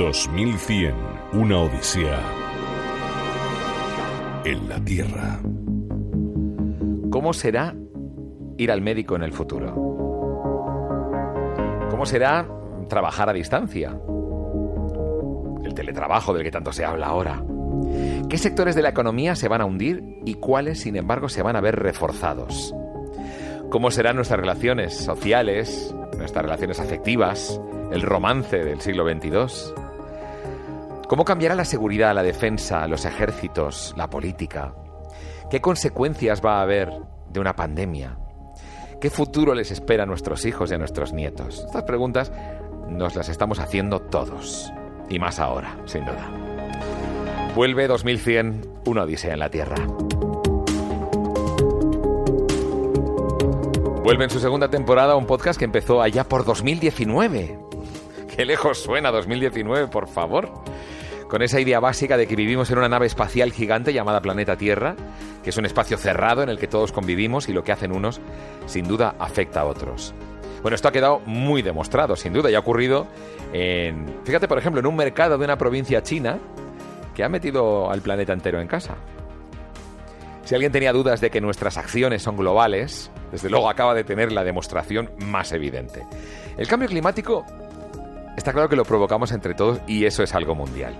2100, una odisea en la Tierra. ¿Cómo será ir al médico en el futuro? ¿Cómo será trabajar a distancia? El teletrabajo del que tanto se habla ahora. ¿Qué sectores de la economía se van a hundir y cuáles, sin embargo, se van a ver reforzados? ¿Cómo serán nuestras relaciones sociales, nuestras relaciones afectivas, el romance del siglo XXII? ¿Cómo cambiará la seguridad, la defensa, los ejércitos, la política? ¿Qué consecuencias va a haber de una pandemia? ¿Qué futuro les espera a nuestros hijos y a nuestros nietos? Estas preguntas nos las estamos haciendo todos. Y más ahora, sin duda. Vuelve 2100, una odisea en la Tierra. Vuelve en su segunda temporada un podcast que empezó allá por 2019. Qué lejos suena 2019, por favor. Con esa idea básica de que vivimos en una nave espacial gigante llamada Planeta Tierra, que es un espacio cerrado en el que todos convivimos y lo que hacen unos, sin duda, afecta a otros. Bueno, esto ha quedado muy demostrado, sin duda, y ha ocurrido en, fíjate, por ejemplo, en un mercado de una provincia china que ha metido al planeta entero en casa. Si alguien tenía dudas de que nuestras acciones son globales, desde luego acaba de tener la demostración más evidente. El cambio climático está claro que lo provocamos entre todos y eso es algo mundial.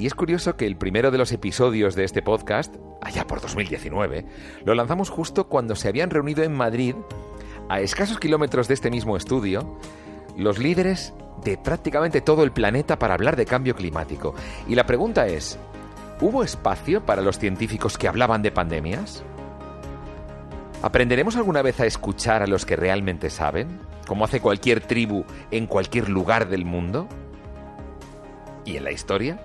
Y es curioso que el primero de los episodios de este podcast, allá por 2019, lo lanzamos justo cuando se habían reunido en Madrid, a escasos kilómetros de este mismo estudio, los líderes de prácticamente todo el planeta para hablar de cambio climático. Y la pregunta es, ¿hubo espacio para los científicos que hablaban de pandemias? ¿Aprenderemos alguna vez a escuchar a los que realmente saben, como hace cualquier tribu en cualquier lugar del mundo? ¿Y en la historia?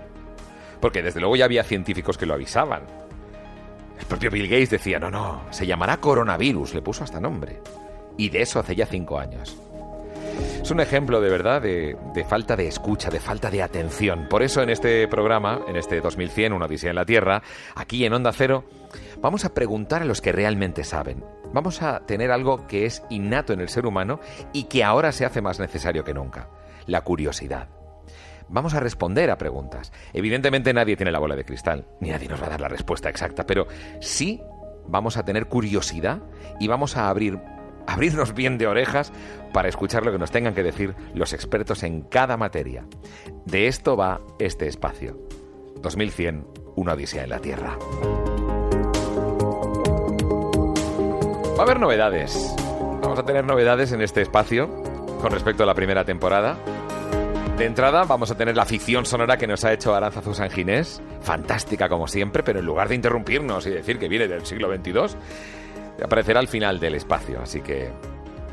Porque desde luego ya había científicos que lo avisaban. El propio Bill Gates decía, no, no, se llamará coronavirus, le puso hasta nombre. Y de eso hace ya cinco años. Es un ejemplo de verdad de, de, falta de escucha, de falta de atención. Por eso en este programa, en este 2100, Una Odisea en la Tierra, aquí en Onda Cero, vamos a preguntar a los que realmente saben. Vamos a tener algo que es innato en el ser humano y que ahora se hace más necesario que nunca, la curiosidad. Vamos a responder a preguntas. Evidentemente nadie tiene la bola de cristal, ni nadie nos va a dar la respuesta exacta, pero sí vamos a tener curiosidad y vamos a abrir abrirnos bien de orejas para escuchar lo que nos tengan que decir los expertos en cada materia. De esto va este espacio. 2100, una odisea en la Tierra. A haber novedades. Vamos a tener novedades en este espacio con respecto a la primera temporada. De entrada vamos a tener la ficción sonora que nos ha hecho Aranzazu San Ginés, fantástica como siempre, pero en lugar de interrumpirnos y decir que viene del siglo XXII, aparecerá al final del espacio, así que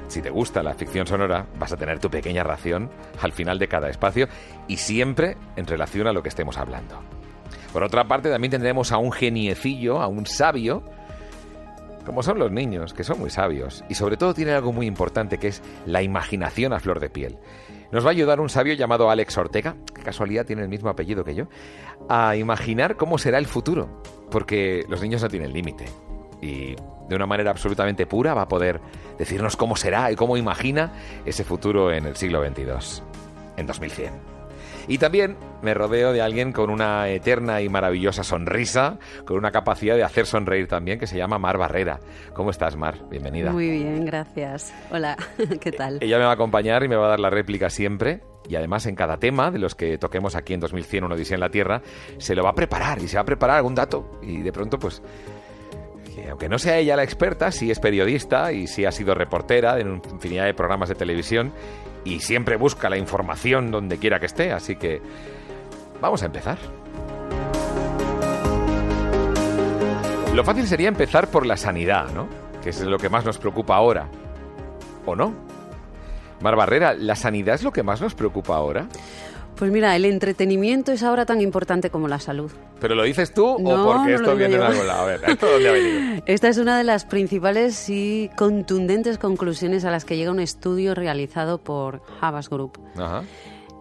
si te gusta la ficción sonora, vas a tener tu pequeña ración al final de cada espacio y siempre en relación a lo que estemos hablando. Por otra parte, también tendremos a un geniecillo, a un sabio, como son los niños, que son muy sabios, y sobre todo tienen algo muy importante que es la imaginación a flor de piel. Nos va a ayudar un sabio llamado Alex Ortega, que casualidad tiene el mismo apellido que yo, a imaginar cómo será el futuro, porque los niños no tienen límite. Y de una manera absolutamente pura va a poder decirnos cómo será y cómo imagina ese futuro en el siglo XXII, en 2100. Y también me rodeo de alguien con una eterna y maravillosa sonrisa, con una capacidad de hacer sonreír también, que se llama Mar Barrera. ¿Cómo estás, Mar? Bienvenida. Muy bien, gracias. Hola, ¿qué tal? Ella me va a acompañar y me va a dar la réplica siempre. Y además en cada tema de los que toquemos aquí en 2100, una odisea en la Tierra, se lo va a preparar y se va a preparar algún dato. Y de pronto, pues, aunque no sea ella la experta, sí es periodista y sí ha sido reportera en infinidad de programas de televisión y siempre busca la información donde quiera que esté, así que vamos a empezar. Lo fácil sería empezar por la sanidad, ¿no? Que es lo que más nos preocupa ahora. ¿O no? Mar Barrera, ¿la sanidad es lo que más nos preocupa ahora? Pues mira, el entretenimiento es ahora tan importante como la salud. ¿Pero lo dices tú o porque esto viene de algún lado? A ver, ¿esto dónde ha venido? Esta es una de las principales y contundentes conclusiones a las que llega un estudio realizado por Havas Group. Ajá.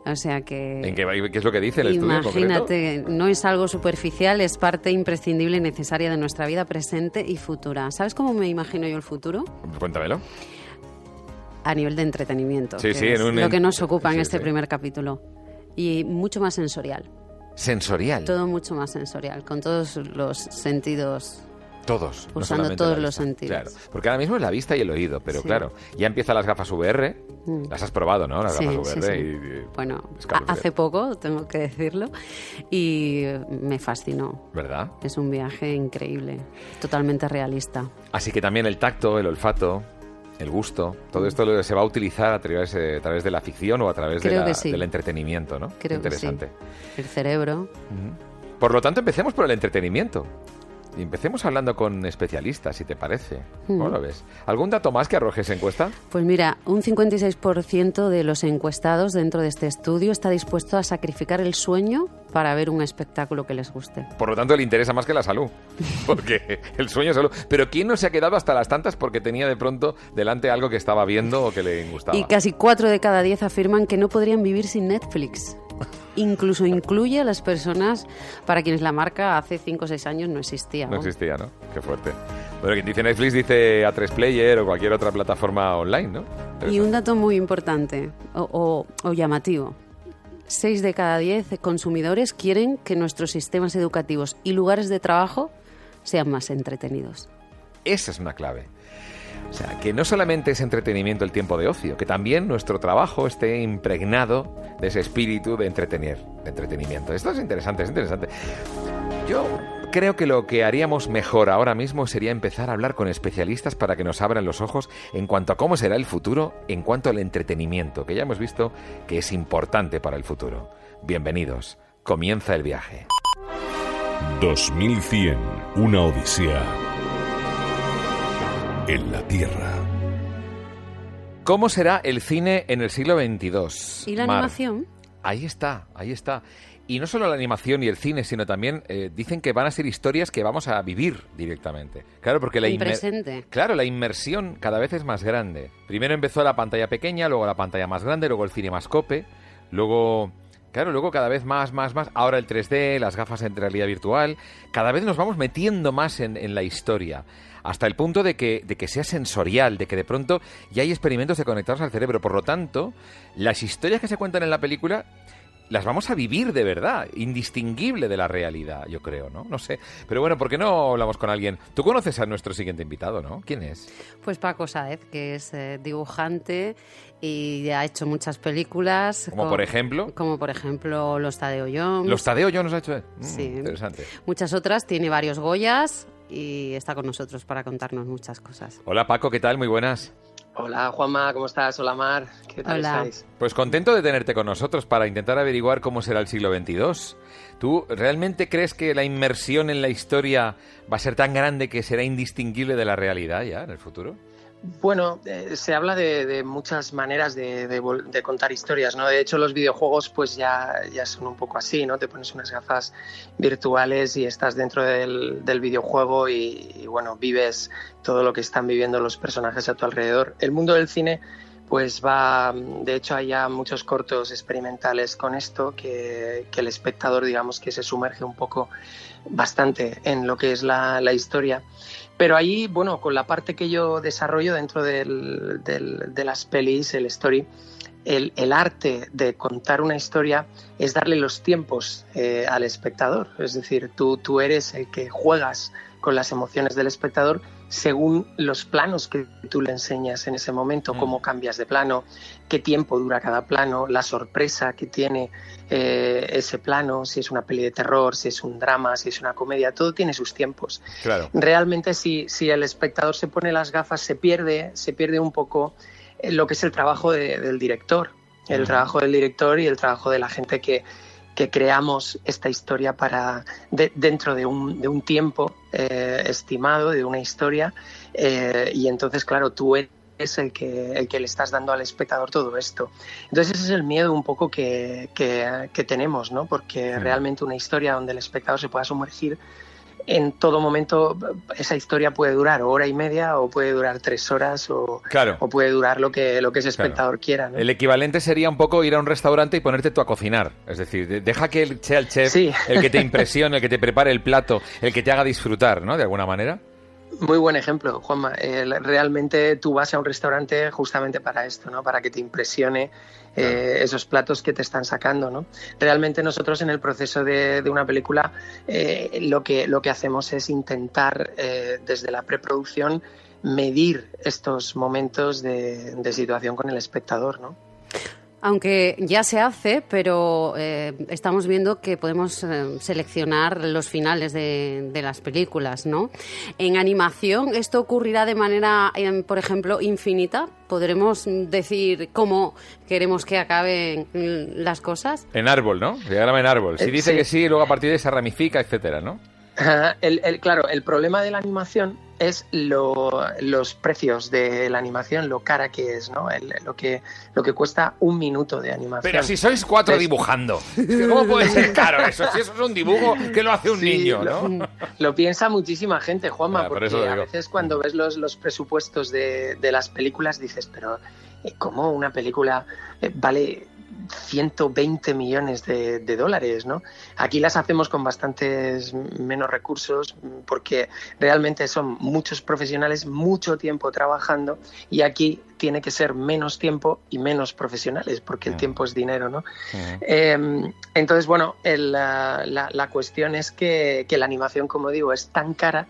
O sea que... ¿En qué, qué, es lo que dice el estudio Imagínate, no es algo superficial, es parte imprescindible y necesaria de nuestra vida presente y futura. ¿Sabes cómo me imagino yo el futuro? Cuéntamelo. A nivel de entretenimiento. Sí, que sí, es en un... Lo que nos ocupa sí, en este primer capítulo. Y mucho más sensorial. Sensorial. Todo mucho más sensorial, con todos los sentidos Todos. Usando todos los sentidos. Claro. Porque ahora mismo es la vista y el oído, pero Sí. claro, ya empiezan las gafas VR. Mm. Las has probado, ¿no? Las Sí, gafas sí, VR. sí. y- y- Bueno, hace poco, tengo que decirlo, y me fascinó. ¿Verdad? Es un viaje increíble, totalmente realista. Así que también el tacto, el olfato, el gusto, todo esto se va a utilizar a través, eh, a través de la ficción o a través de Creo la- que sí. del entretenimiento, ¿no? Creo que sí. Interesante. El cerebro. Por lo tanto, empecemos por el entretenimiento. Y empecemos hablando con especialistas, si te parece. ¿Cómo lo ves? ¿Algún dato más que arroje esa encuesta? Pues mira, un 56% de los encuestados dentro de este estudio está dispuesto a sacrificar el sueño para ver un espectáculo que les guste. Por lo tanto, le interesa más que la salud. Porque el sueño es salud. Pero ¿quién no se ha quedado hasta las tantas porque tenía de pronto delante algo que estaba viendo o que le gustaba? Y casi 4 de cada 10 afirman que no podrían vivir sin Netflix. Incluso incluye a las personas para quienes la marca hace 5 o 6 años no existía. No ¿no? existía, ¿no? Qué fuerte. Bueno, quien dice Netflix dice A3 Player o cualquier otra plataforma online, ¿no? Y un dato muy importante o, o- o llamativo. 6 de cada 10 consumidores quieren que nuestros sistemas educativos y lugares de trabajo sean más entretenidos. Esa es una clave. O sea, que no solamente es entretenimiento el tiempo de ocio, que también nuestro trabajo esté impregnado de ese espíritu de entretener, de entretenimiento. Esto es interesante, es interesante. Yo creo que lo que haríamos mejor ahora mismo sería empezar a hablar con especialistas para que nos abran los ojos en cuanto a cómo será el futuro, en cuanto al entretenimiento, que ya hemos visto que es importante para el futuro. Bienvenidos, comienza el viaje. 2100, una odisea en la Tierra. ¿Cómo será el cine en el siglo XXII? ¿Y la Mar? animación? Ahí está, ahí está. Y no solo la animación y el cine, sino también eh, dicen que van a ser historias que vamos a vivir directamente. Claro, porque la presente. Claro, la inmersión cada vez es más grande. Primero empezó la pantalla pequeña, luego la pantalla más grande, luego el cinemascope, luego Claro, luego cada vez más, más, más. Ahora el 3D, las gafas en realidad virtual. Cada vez nos vamos metiendo más en, en la historia. Hasta el punto de que, de que sea sensorial, de que de pronto ya hay experimentos de conectarnos al cerebro. Por lo tanto, las historias que se cuentan en la película las vamos a vivir de verdad, indistinguible de la realidad, yo creo, ¿no? No sé. Pero bueno, ¿por qué no hablamos con alguien? Tú conoces a nuestro siguiente invitado, ¿no? ¿Quién es? Pues Paco Saez, que es eh, dibujante y ha hecho muchas películas. Como por ejemplo. Como por ejemplo Los Tadeo Jones. Los Tadeo yo nos ha hecho. Mm, Sí. Interesante. Muchas otras, tiene varios Goyas y está con nosotros para contarnos muchas cosas. Hola Paco, ¿qué tal? Muy buenas. Hola Juanma, ¿cómo estás? Hola Mar, ¿qué tal Hola. estáis? Pues contento de tenerte con nosotros para intentar averiguar cómo será el siglo XXII. ¿Tú realmente crees que la inmersión en la historia va a ser tan grande que será indistinguible de la realidad ya en el futuro? Bueno, eh, se habla de, muchas maneras de, contar historias, ¿no? De hecho, los videojuegos pues ya, ya son un poco así, ¿no? Te pones unas gafas virtuales y estás dentro del, videojuego y, bueno, vives todo lo que están viviendo los personajes a tu alrededor. El mundo del cine pues va, de hecho hay ya muchos cortos experimentales con esto que, que el espectador digamos que se sumerge un poco bastante en lo que es la historia. Pero ahí, bueno, con la parte que yo desarrollo dentro del, de las pelis, el story, el, el, arte de contar una historia es darle los tiempos eh, al espectador. Es decir, tú, tú eres el que juegas con las emociones del espectador según los planos que tú le enseñas en ese momento, mm. cómo cambias de plano, qué tiempo dura cada plano, la sorpresa que tiene eh, ese plano, si es una peli de terror, si es un drama, si es una comedia, todo tiene sus tiempos. Claro. Realmente si, si el espectador se pone las gafas se pierde, se pierde un poco lo que es el trabajo de, del director, el trabajo del director y el trabajo de la gente que, que creamos esta historia para de, dentro de un, de un tiempo eh, estimado, de una historia, eh, y entonces, claro, tú eres el que, el que le estás dando al espectador todo esto. Entonces ese es el miedo un poco que, que, que tenemos, ¿no? Porque realmente una historia donde el espectador se pueda sumergir en todo momento esa historia puede durar hora y media o puede durar tres horas o, claro. o puede durar lo que, lo que ese espectador claro. quiera. ¿no? El equivalente sería un poco ir a un restaurante y ponerte tú a cocinar. Es decir, deja que sea el chef sí. el que te impresione, el que te prepare el plato, el que te haga disfrutar, ¿no? De alguna manera. Muy buen ejemplo, Juanma. Eh, realmente tú vas a un restaurante justamente para esto, ¿no? Para que te impresione eh, esos platos que te están sacando. ¿no? Realmente nosotros en el proceso de, una película eh, lo, que, lo que hacemos es intentar eh, desde la preproducción medir estos momentos de, de situación con el espectador. ¿no? Aunque ya se hace, pero eh, estamos viendo que podemos eh, seleccionar los finales de, las películas, ¿no? En animación, ¿esto ocurrirá de manera, por ejemplo, infinita? ¿Podremos decir cómo queremos que acaben las cosas? En árbol, ¿no? Diagrama en árbol. Si eh, dice que sí, luego a partir de ahí se ramifica, etcétera, ¿no? El, claro, el problema de la animación es los precios de la animación, lo cara que es, ¿no? lo, que, lo que cuesta un minuto de animación. Pero si sois cuatro dibujando, ¿cómo puede ser caro eso? Si eso es un dibujo que lo hace un niño, ¿no? Lo, piensa muchísima gente, Juanma, porque a veces cuando ves los, los presupuestos de, de las películas dices, pero eh, ¿cómo una película eh, vale 120 millones de, dólares, ¿no? Aquí las hacemos con bastantes menos recursos porque realmente son muchos profesionales, mucho tiempo trabajando y aquí tiene que ser menos tiempo y menos profesionales porque el tiempo es dinero, ¿no? Em, entonces, bueno, la, cuestión es que, que la animación, como digo, es tan cara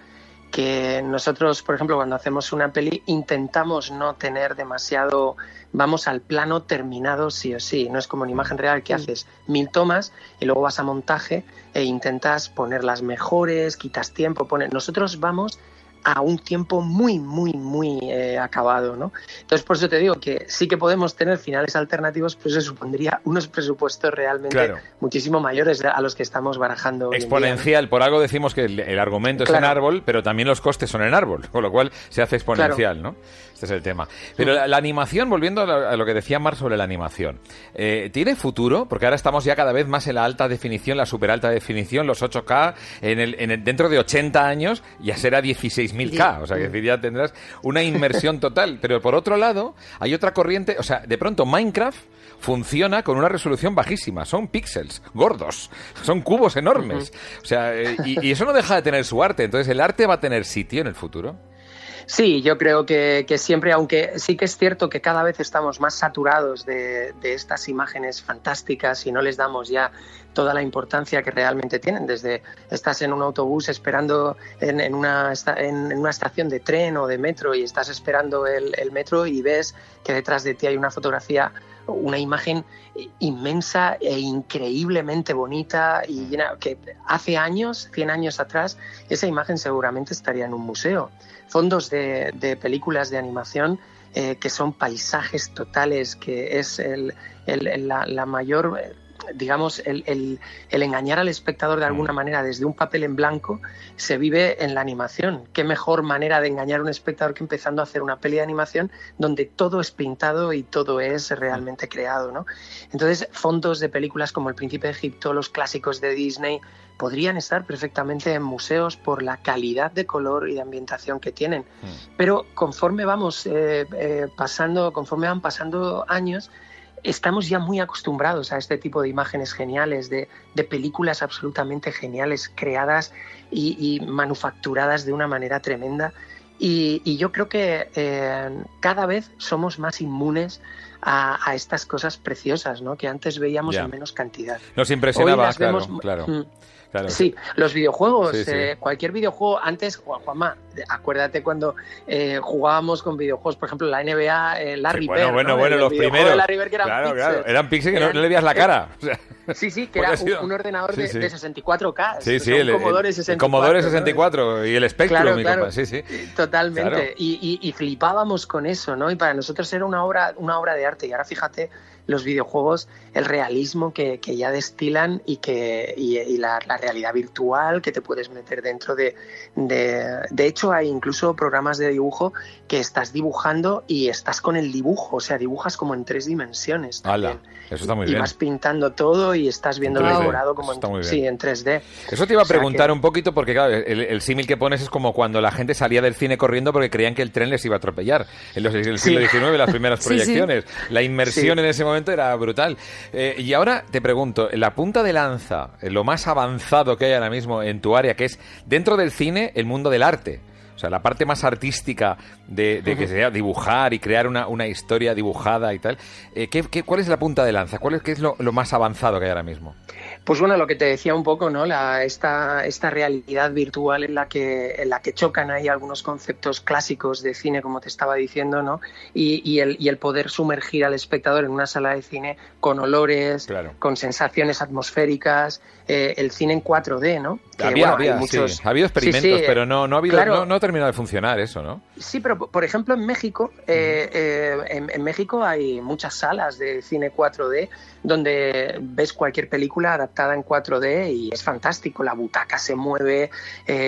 que nosotros, por ejemplo, cuando hacemos una peli, intentamos no tener demasiado, vamos al plano terminado sí o sí, no es como en imagen real que haces mil tomas y luego vas a montaje e intentas poner las mejores, quitas tiempo, pones... Nosotros vamos a un tiempo muy, muy, muy eh, acabado, ¿no? Entonces, por eso te digo que sí que podemos tener finales alternativos, pues eso supondría unos presupuestos realmente muchísimo mayores a los que estamos barajando. Exponencial, por algo decimos que el, argumento es en árbol, pero también los costes son en árbol, con lo cual se hace exponencial, ¿no? Este es el tema. Pero la, animación, volviendo a lo, que decía Mar sobre la animación, eh, ¿tiene futuro? Porque ahora estamos ya cada vez más en la alta definición, la super alta definición, los 8K, en el, en dentro de 80 años ya será 16.000K, o sea, que ya tendrás una inmersión total. Pero por otro lado, hay otra corriente, o sea, de pronto Minecraft funciona con una resolución bajísima, son píxeles gordos, son cubos enormes. O sea, eh, y eso no deja de tener su arte, entonces el arte va a tener sitio en el futuro. Sí, yo creo que, siempre, aunque sí que es cierto que cada vez estamos más saturados de, estas imágenes fantásticas y no les damos ya toda la importancia que realmente tienen. Desde estás en un autobús esperando en, una, en una estación de tren o de metro y estás esperando el, metro y ves que detrás de ti hay una fotografía una imagen inmensa e increíblemente bonita y llena, que hace años, 100 años atrás, esa imagen seguramente estaría en un museo. Fondos de, películas de animación eh, que son paisajes totales, que es la, mayor, digamos, el, engañar al espectador de alguna mm. manera desde un papel en blanco se vive en la animación. Qué mejor manera de engañar a un espectador que empezando a hacer una peli de animación donde todo es pintado y todo es realmente creado, ¿no? Entonces, fondos de películas como El Príncipe de Egipto, los clásicos de Disney, podrían estar perfectamente en museos por la calidad de color y de ambientación que tienen. Mm. Pero conforme vamos eh, eh, pasando, conforme van pasando años, estamos ya muy acostumbrados a este tipo de imágenes geniales, de, películas absolutamente geniales, creadas y, manufacturadas de una manera tremenda. Y, yo creo que eh, cada vez somos más inmunes a, estas cosas preciosas, ¿no? Que antes veíamos en menos cantidad. Nos impresionaba, claro, claro. Mm. Sí, los videojuegos, eh, cualquier videojuego, antes, Juanma, acuérdate cuando eh, jugábamos con videojuegos, por ejemplo, la NBA, eh, Larry bueno, Bird. Bueno, bueno, los primeros. eran claro, claro, eran píxeles que no, le veías la cara. sí, sí, que era un, ordenador de, 64K. Sí, sí, el, Commodore 64. Commodore 64 y el Spectrum, mi compa, sí, sí. Totalmente. Y, y, flipábamos con eso, ¿no? Y para nosotros era una obra, una obra de arte. Y ahora fíjate los videojuegos, el realismo que, que ya destilan y, que, y, la, realidad virtual que te puedes meter dentro de, de, de... hecho, hay incluso programas de dibujo que estás dibujando y estás con el dibujo, o sea, dibujas como en tres dimensiones. Eso está muy y vas pintando todo y estás viendo elaborado como en, sí, en 3D. Eso te iba a preguntar un poquito porque, claro, el, símil que pones es como cuando la gente salía del cine corriendo porque creían que el tren les iba a atropellar. En los, el siglo XIX, las primeras proyecciones. La inmersión en ese momento era brutal. Eh, y ahora te pregunto, la punta de lanza, lo más avanzado que hay ahora mismo en tu área, que es dentro del cine, el mundo del arte. O sea, la parte más artística de, que sea dibujar y crear una, una historia dibujada y tal. Eh, ¿qué, cuál es la punta de lanza? ¿Cuál es, qué es lo, lo más avanzado que hay ahora mismo? Pues bueno, lo que te decía un poco, ¿no? La, esta, esta realidad virtual en la, que, en la que chocan ahí algunos conceptos clásicos de cine, como te estaba diciendo, ¿no? Y, y, el, y el poder sumergir al espectador en una sala de cine con olores, con sensaciones atmosféricas, eh, el cine en 4D, ¿no? Había, muchos... ha habido experimentos, pero no, no, ha habido, no, no, ha terminado de funcionar eso, ¿no? Sí, pero por ejemplo en México, eh, eh, en, en, México hay muchas salas de cine 4D donde ves cualquier película adaptada en 4D y es fantástico, la butaca se mueve.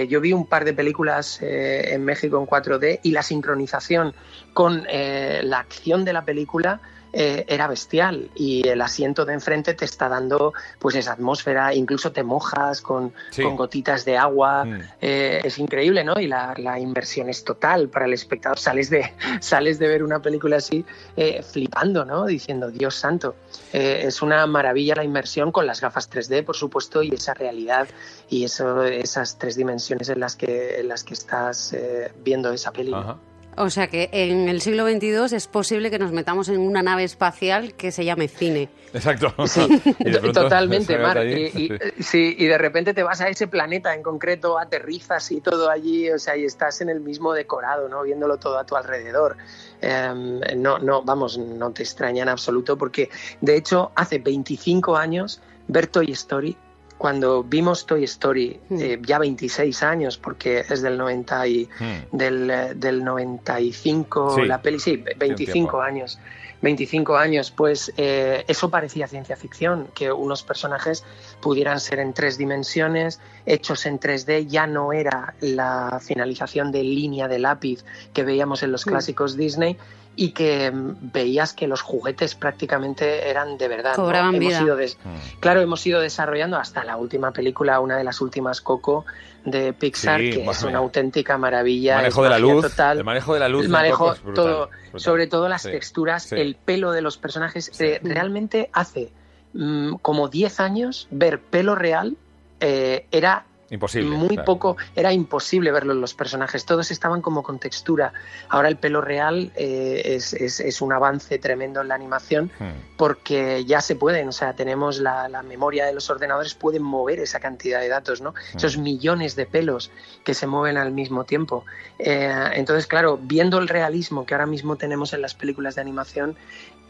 yo vi un par de películas en México en 4D y la sincronización con la acción de la película eh, era bestial y el asiento de enfrente te está dando pues esa atmósfera, incluso te mojas con, con gotitas de agua, mm. eh, es increíble, ¿no? Y la, inversión es total para el espectador, sales de, sales de ver una película así eh, flipando, ¿no? Diciendo, Dios santo, es una maravilla la inmersión con las gafas 3D, por supuesto, y esa realidad y eso, esas tres dimensiones en las que, en las que estás viendo esa película. O sea que en el siglo XXII es posible que nos metamos en una nave espacial que se llame cine. Exacto. Sí, totalmente, Mar. Y, sí, y de repente te vas a ese planeta en concreto, aterrizas y todo allí, o sea, y estás en el mismo decorado, ¿no? Viéndolo todo a tu alrededor. Em, no, no, vamos, no te extraña en absoluto porque, de hecho, hace 25 años ver Toy Story cuando vimos Toy Story, hmm. eh, ya 26 años, porque es del 90 y, hmm. del, eh, del, 95 la peli, sí, 25 años. 25 años, pues eh, eso parecía ciencia ficción, que unos personajes pudieran ser en tres dimensiones, hechos en 3D, ya no era la finalización de línea de lápiz que veíamos en los clásicos Disney, y que mm, veías que los juguetes prácticamente eran de verdad. Cobraban vida. Mm. Claro, hemos ido desarrollando hasta la última película, una de las últimas Coco de Pixar, que es una auténtica maravilla. El manejo de la luz. El manejo de la luz. El manejo, todo, sobre todo las texturas, el pelo de los personajes. Eh, realmente hace mm, como 10 años ver pelo real eh, era Imposible. Muy poco, era imposible verlo en los personajes, todos estaban como con textura. Ahora el pelo real eh, es, es, un avance tremendo en la animación hmm. porque ya se pueden, o sea, tenemos la, memoria de los ordenadores, pueden mover esa cantidad de datos, ¿no? Hmm. Esos millones de pelos que se mueven al mismo tiempo. Eh, entonces, claro, viendo el realismo que ahora mismo tenemos en las películas de animación,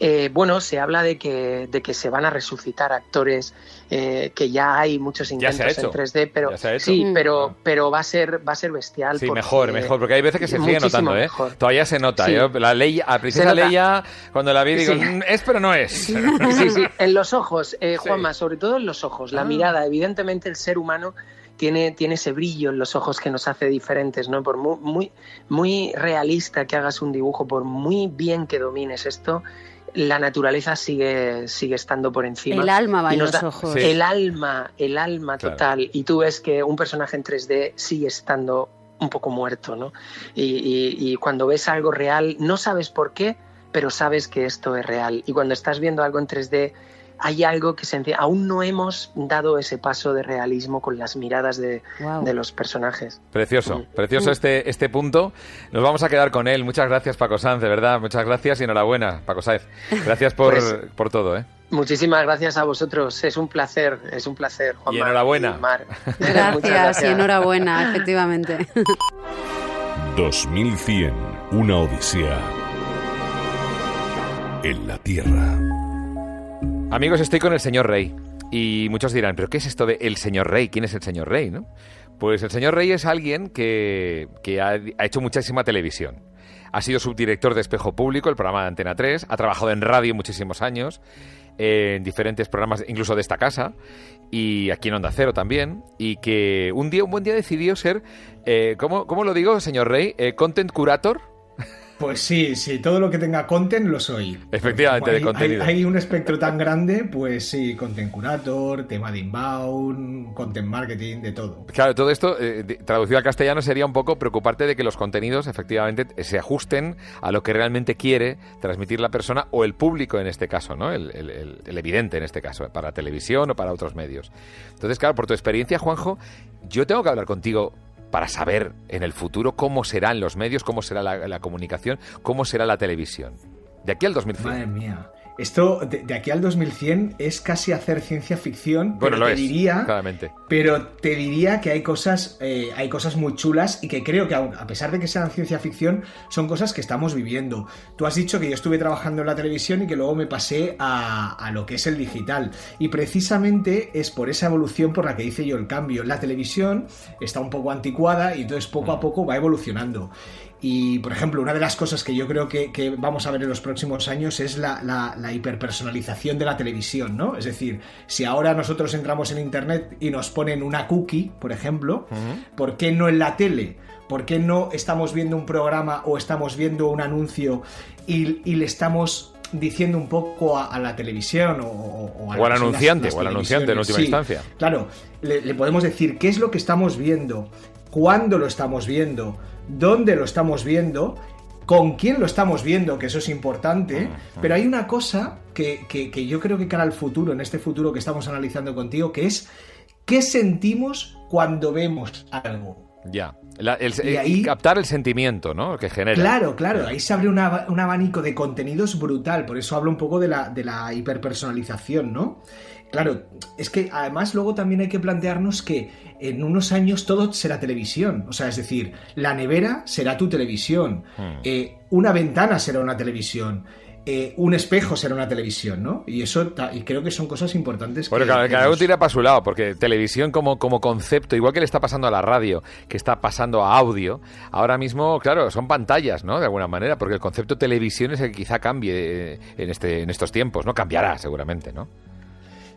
eh, bueno, se habla de que, de que se van a resucitar actores, eh, que ya hay muchos intentos en 3D, pero sí, pero, ah. pero va a ser, va a ser bestial. Sí, mejor, mejor, porque hay veces que se sigue notando, ¿eh? Todavía se nota. La ley, a Princesa Leia, cuando la vi, digo, mm, es pero no es. Sí, sí, en los ojos, eh, Juanma, sobre todo en los ojos, la ah. mirada, evidentemente el ser humano tiene, tiene ese brillo en los ojos que nos hace diferentes, ¿no? Por muy, muy, muy realista que hagas un dibujo, por muy bien que domines esto, la naturaleza sigue, sigue estando por encima. El alma va en los ojos. El alma, el alma total. Y tú ves que un personaje en 3D sigue estando un poco muerto, ¿no? Y, cuando ves algo real, no sabes por qué, pero sabes que esto es real. Y cuando estás viendo algo en 3D, hay algo que se aún no hemos dado ese paso de realismo con las miradas de, los personajes. Precioso, mm. precioso mm. este, este punto. Nos vamos a quedar con él. Muchas gracias, Paco Sanz, de verdad. Muchas gracias y enhorabuena, Paco Sáez. Gracias por, pues por todo. ¿eh? Muchísimas gracias a vosotros. Es un placer, es un placer, Juan. Y enhorabuena. gracias y enhorabuena, efectivamente. 2100, una odisea en la Tierra. Amigos, estoy con el señor Rey. Y muchos dirán, ¿pero qué es esto de el señor Rey? ¿Quién es el señor Rey? ¿no? Pues el señor Rey es alguien que, ha, hecho muchísima televisión. Ha sido subdirector de Espejo Público, el programa de Antena 3. Ha trabajado en radio muchísimos años, en diferentes programas, incluso de esta casa, y aquí en Onda Cero también. Y que un día, un buen día decidió ser, eh, ¿cómo, lo digo, señor Rey? Eh, content curator pues sí, sí, todo lo que tenga content lo soy. Efectivamente, de contenido. Hay, un espectro tan grande, pues sí, content curator, tema de inbound, content marketing, de todo. Claro, todo esto eh, traducido al castellano sería un poco preocuparte de que los contenidos efectivamente se ajusten a lo que realmente quiere transmitir la persona o el público en este caso, ¿no? El, el evidente en este caso, para televisión o para otros medios. Entonces, claro, por tu experiencia, Juanjo, yo tengo que hablar contigo para saber en el futuro cómo serán los medios, cómo será la, comunicación, cómo será la televisión. De aquí al 2100. Madre. Esto de, de aquí al 2100 es casi hacer ciencia ficción, Bueno, pero lo te es, diría, claramente. pero te diría que hay cosas, eh, hay cosas muy chulas y que creo que aun- a pesar de que sean ciencia ficción, son cosas que estamos viviendo. Tú has dicho que yo estuve trabajando en la televisión y que luego me pasé a, a lo que es el digital. Y precisamente es por esa evolución por la que hice yo el cambio. La televisión está un poco anticuada y entonces poco a poco va evolucionando. Y, por ejemplo, una de las cosas que yo creo que, que vamos a ver en los próximos años es la, la- la hiperpersonalización de la televisión, ¿no? Es decir, si ahora nosotros entramos en Internet y nos ponen una cookie, por ejemplo, ¿por qué no en la tele? ¿Por qué no estamos viendo un programa o estamos viendo un anuncio y, y le estamos diciendo un poco a, a la televisión o, o- O al las- anunciante, las o al anunciante en última? Sí, instancia. Claro, le, le podemos decir qué es lo que estamos viendo, cuándo lo estamos viendo, dónde lo estamos viendo, con quién lo estamos viendo, que eso es importante, pero hay una cosa que, que- que yo creo que cara al futuro, en este futuro que estamos analizando contigo, que es qué sentimos cuando vemos algo. Ya. La- el- Y ahí- captar el sentimiento, ¿no? Que genera. Claro, claro, ahí se abre una- un abanico de contenidos brutal, por eso hablo un poco de la, de la hiperpersonalización, ¿no? Claro, es que además luego también hay que plantearnos que en unos años todo será televisión, o sea, es decir, la nevera será tu televisión, Hmm. eh, una ventana será una televisión, eh, un espejo será una televisión, ¿no? Y eso y creo que son cosas importantes. Bueno, que- cada, que cada uno tira para su lado, porque televisión como, como concepto, igual que le está pasando a la radio, que está pasando a audio, ahora mismo, claro, son pantallas, ¿no? De alguna manera, porque el concepto televisión es el que quizá cambie eh, en, este, en estos tiempos, ¿no? Cambiará seguramente, ¿no?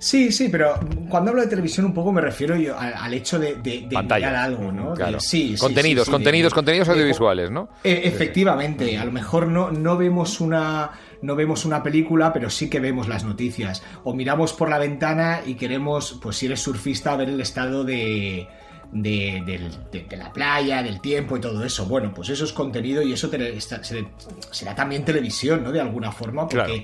Sí, sí, pero cuando hablo de televisión un poco me refiero yo al, al hecho de, de, mirar algo, ¿no? De- Claro. sí, sí, contenidos, sí, sí, contenidos, contenidos de- audiovisuales, ¿no? Eh, efectivamente, a lo mejor no, no vemos una no vemos una película, pero sí que vemos las noticias. O miramos por la ventana y queremos, pues si eres surfista, ver el estado de, de, del- de- de la playa, del tiempo y todo eso. Bueno, pues eso es contenido y eso se- será también televisión, ¿no? De alguna forma, porque Claro.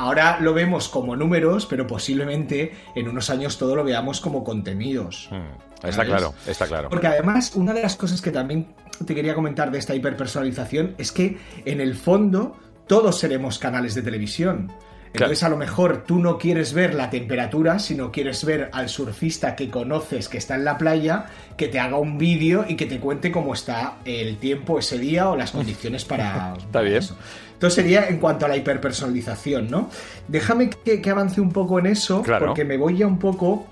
Ahora lo vemos como números, pero posiblemente en unos años todo lo veamos como contenidos. Mm, Está ¿Sabes? claro, está claro. Porque además, una de las cosas que también te quería comentar de esta hiperpersonalización es que en el fondo todos seremos canales de televisión. Entonces, a lo mejor tú no quieres ver la temperatura, sino quieres ver al surfista que conoces que está en la playa, que te haga un vídeo y que te cuente cómo está el tiempo ese día o las condiciones para. para bien. eso. Entonces sería en cuanto a la hiperpersonalización, ¿no? Déjame que, que avance un poco en eso, Claro. porque me voy ya un poco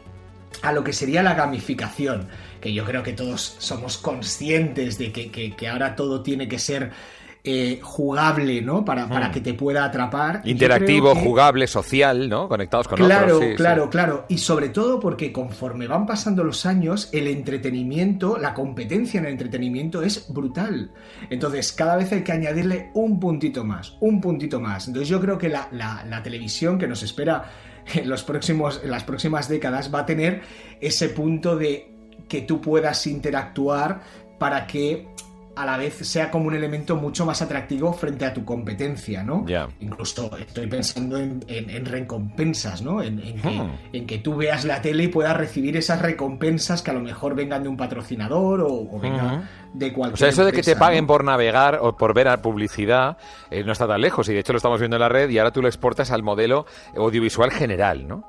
a lo que sería la gamificación, que yo creo que todos somos conscientes de que, que- que ahora todo tiene que ser eh, jugable, ¿no? Para, para que te pueda atrapar. Interactivo, que- jugable, social, ¿no? Conectados con Claro, otros. sí, sí. claro, claro. Y sobre todo porque conforme van pasando los años, el entretenimiento, la competencia en el entretenimiento es brutal. Entonces, cada vez hay que añadirle un puntito más, un puntito más. Entonces, yo creo que la, la- la televisión que nos espera en, los próximos, en las próximas décadas va a tener ese punto de que tú puedas interactuar para que a la vez sea como un elemento mucho más atractivo frente a tu competencia, ¿no? Incluso estoy pensando en, en- en recompensas, ¿no? En, en que, Hmm. en que tú veas la tele y puedas recibir esas recompensas que a lo mejor vengan de un patrocinador o, o vengan de cualquier O sea, eso de que te paguen ¿no? por navegar o por ver a publicidad eh, no está tan lejos. Y de hecho lo estamos viendo en la red y ahora tú lo exportas al modelo audiovisual general, ¿no?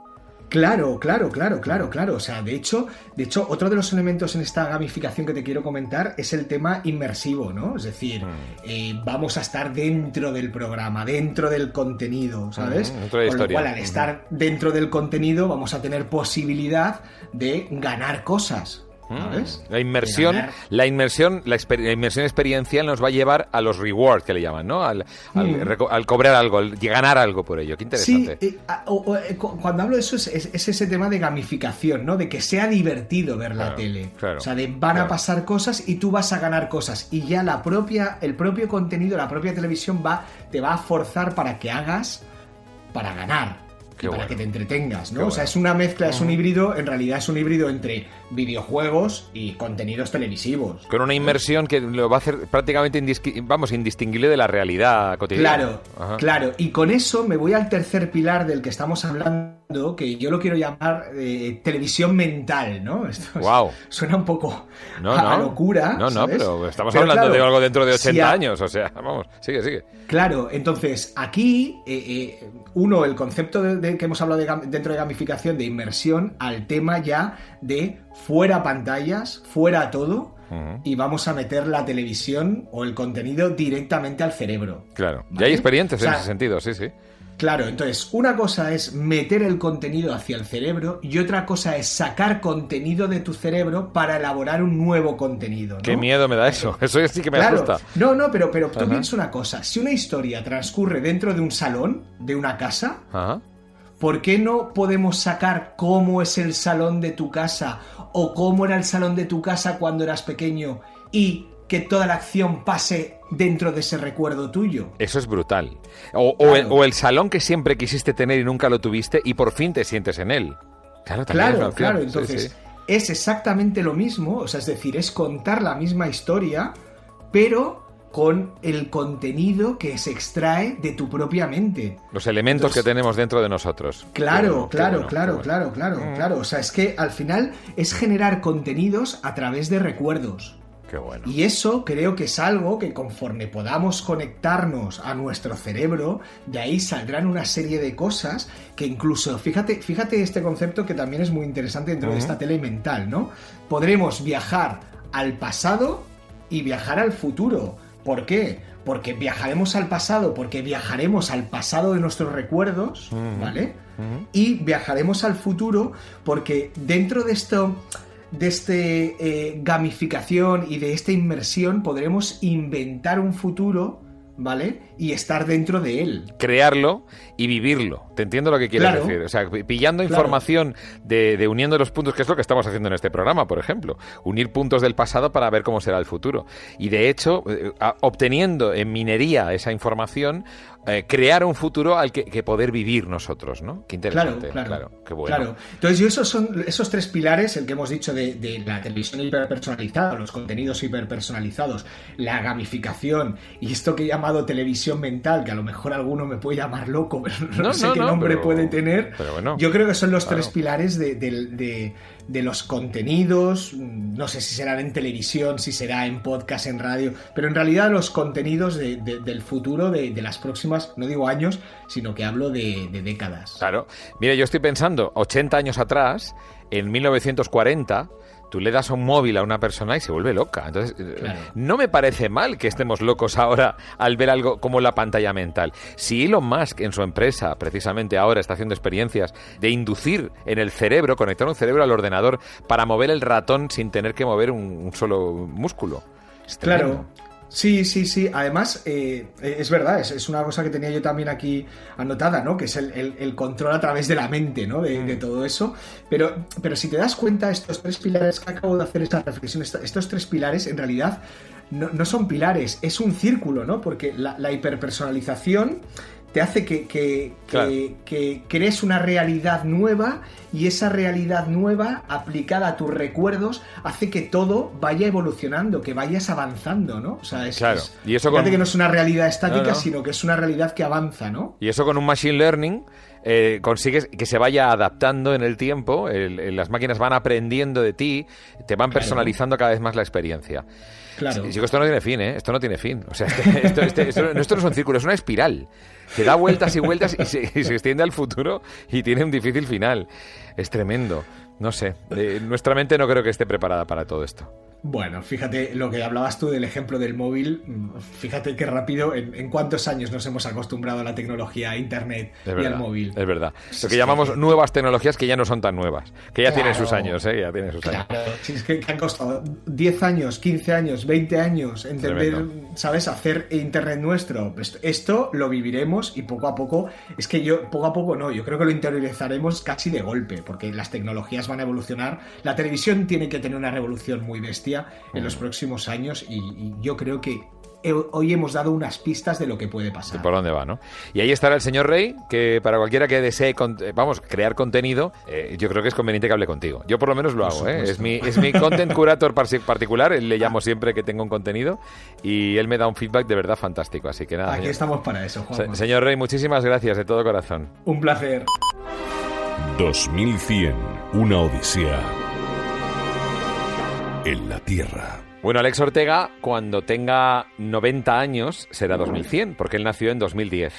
Claro, claro, claro, claro, claro. O sea, de hecho, de hecho, otro de los elementos en esta gamificación que te quiero comentar es el tema inmersivo, ¿no? Es decir, Mm. eh, vamos a estar dentro del programa, dentro del contenido, ¿sabes? Mm, Con lo cual, al Ujú. estar dentro del contenido, vamos a tener posibilidad de ganar cosas, ¿sabes? La inmersión, la inmersión, la, la inmersión experiencial nos va a llevar a los rewards que le llaman, ¿no? Al, al Mm. al cobrar algo, al ganar algo por ello. Qué interesante. Sí, eh, a- o- o, eh, cu- cuando hablo de eso es, es- es ese tema de gamificación, ¿no? De que sea divertido ver la tele. claro, o sea, de van claro. a pasar cosas y tú vas a ganar cosas. Y ya la propia, el propio contenido, la propia televisión va, te va a forzar para que hagas para ganar. Y para bueno. que te entretengas, ¿no? Qué O sea, bueno. es una mezcla, es un híbrido, en realidad es un híbrido entre videojuegos y contenidos televisivos. Con una inmersión que lo va a hacer prácticamente vamos, indistinguible de la realidad cotidiana. Claro, claro. Y con eso me voy al tercer pilar del que estamos hablando, que yo lo quiero llamar eh, televisión mental, ¿no? Esto wow. suena un poco a, locura. No, no, pero estamos hablando de algo dentro de 80 años, o sea, vamos, sigue, sigue. Claro, entonces aquí, eh, eh, uno, el concepto de, que hemos hablado dentro de gamificación, de inmersión, al tema ya de fuera pantallas, fuera todo, y vamos a meter la televisión o el contenido directamente al cerebro. Claro, ya hay experiencias en ese sentido, sí, sí. Claro, entonces, una cosa es meter el contenido hacia el cerebro y otra cosa es sacar contenido de tu cerebro para elaborar un nuevo contenido. Qué miedo me da eso. Eso sí que me asusta. No, no, pero, pero tú piensas una cosa. Si una historia transcurre dentro de un salón, de una casa, ¿por qué no podemos sacar cómo es el salón de tu casa o cómo era el salón de tu casa cuando eras pequeño y que toda la acción pase dentro de ese recuerdo tuyo. Eso es brutal. O, el, salón que siempre quisiste tener y nunca lo tuviste y por fin te sientes en él. Claro, claro, claro. Entonces, es exactamente lo mismo, o sea, es decir, es contar la misma historia, pero con el contenido que se extrae de tu propia mente. Los elementos que tenemos dentro de nosotros. Claro, claro, claro, claro, claro, mm. claro. O sea, es que al final es generar contenidos a través de recuerdos. Qué bueno. Y eso creo que es algo que conforme podamos conectarnos a nuestro cerebro, de ahí saldrán una serie de cosas que incluso, fíjate, fíjate este concepto que también es muy interesante dentro de esta tele mental, ¿no? Podremos viajar al pasado y viajar al futuro ¿Por qué? Porque viajaremos al pasado, porque viajaremos al pasado de nuestros recuerdos, ¿vale? Y viajaremos al futuro porque dentro de esto de este eh, gamificación y de esta inmersión podremos inventar un futuro ¿vale? Y estar dentro de él. Crearlo y vivirlo. Te entiendo lo que quieres decir. O sea, pillando información de, uniendo los puntos, que es lo que estamos haciendo en este programa, por ejemplo. Unir puntos del pasado para ver cómo será el futuro. Y de hecho, eh, obteniendo en minería esa información, eh, crear un futuro al que, poder vivir nosotros, ¿no? Qué interesante. Claro, claro. qué bueno. Claro. Entonces, esos son esos tres pilares, el que hemos dicho de, la televisión hiperpersonalizada, los contenidos hiperpersonalizados, la gamificación y esto que he llamado televisión mental, que a lo mejor alguno me puede llamar loco, pero no, sé qué nombre puede tener. Yo creo que son los tres pilares de, de los contenidos, no sé si serán en televisión, si será en podcast, en radio, pero en realidad los contenidos del futuro, de, las próximas, no digo años, sino que hablo de, décadas. Claro. Mira, yo estoy pensando, 80 años atrás, en 1940, tú le das un móvil a una persona y se vuelve loca. Entonces, eh, no me parece mal que estemos locos ahora al ver algo como la pantalla mental. Si Elon Musk en su empresa, precisamente ahora, está haciendo experiencias de inducir en el cerebro, conectar un cerebro al ordenador para mover el ratón sin tener que mover un, solo músculo. claro. Sí, sí, sí. Además, eh, es verdad, es, una cosa que tenía yo también aquí anotada, ¿no? Que es el, control a través de la mente, ¿no? De, mm. todo eso. Pero, pero si te das cuenta, estos tres pilares que acabo de hacer esta reflexión, estos tres pilares en realidad no, son pilares, es un círculo, ¿no? Porque la, la hiperpersonalización te hace que, que, crees una realidad nueva y esa realidad nueva aplicada a tus recuerdos hace que todo vaya evolucionando, que vayas avanzando, ¿no? O sea, es, claro. y eso que no es una realidad estática, sino que es una realidad que avanza, ¿no? Y eso con un machine learning eh, consigues que se vaya adaptando en el tiempo, las máquinas van aprendiendo de ti, te van personalizando cada vez más la experiencia. Claro. esto no tiene fin, ¿eh? Esto no tiene fin. O sea, esto, esto, no es un círculo, es una espiral que da vueltas y vueltas y se, extiende al futuro y tiene un difícil final. Es tremendo. No sé, eh, nuestra mente no creo que esté preparada para todo esto. Bueno, fíjate lo que hablabas tú del ejemplo del móvil. Fíjate qué rápido, en, cuántos años nos hemos acostumbrado a la tecnología, a Internet y al móvil. Es verdad. Lo que llamamos nuevas tecnologías que ya no son tan nuevas, que ya tienen sus años, ¿eh? Ya tienen sus años. es que, han costado 10 años, 15 años, 20 años entender, ¿sabes? Hacer Internet nuestro. Esto lo viviremos y poco a poco, es que yo, poco a poco no, yo creo que lo interiorizaremos casi de golpe, porque las tecnologías van a evolucionar. La televisión tiene que tener una revolución muy bestia en los próximos años y, yo creo que hoy hemos dado unas pistas de lo que puede pasar. ¿Por dónde va, no? Y ahí estará el señor Rey, que para cualquiera que desee, con- eh, vamos, crear contenido, eh, yo creo que es conveniente que hable contigo. Yo por lo menos lo hago, ¿eh? Es mi, es mi content curator particular, él le llamo siempre que tengo un contenido y él me da un feedback de verdad fantástico. Así que nada, Aquí señor, estamos para eso, se- Juanma. señor Rey, muchísimas gracias de todo corazón. Un placer. 2100, una odisea en la Tierra. Bueno, Alex Ortega, cuando tenga 90 años, será 2100, porque él nació en 2010.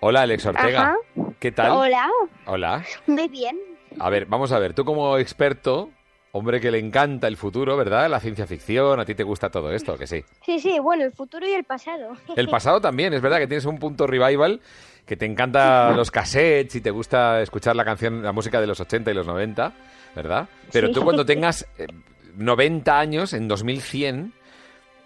Hola, Alex Ortega. Ajá. ¿Qué tal? Hola, Hola. muy bien. A ver, vamos a ver, tú como experto, hombre que le encanta el futuro, ¿verdad? La ciencia ficción, a ti te gusta todo esto, que sí. Sí, sí, bueno, el futuro y el pasado. El pasado también, es verdad que tienes un punto revival, que te encanta los cassettes y te gusta escuchar la canción, la música de los 80 y los 90, ¿verdad? Pero Sí. tú cuando tengas eh, 90 años, en 2100,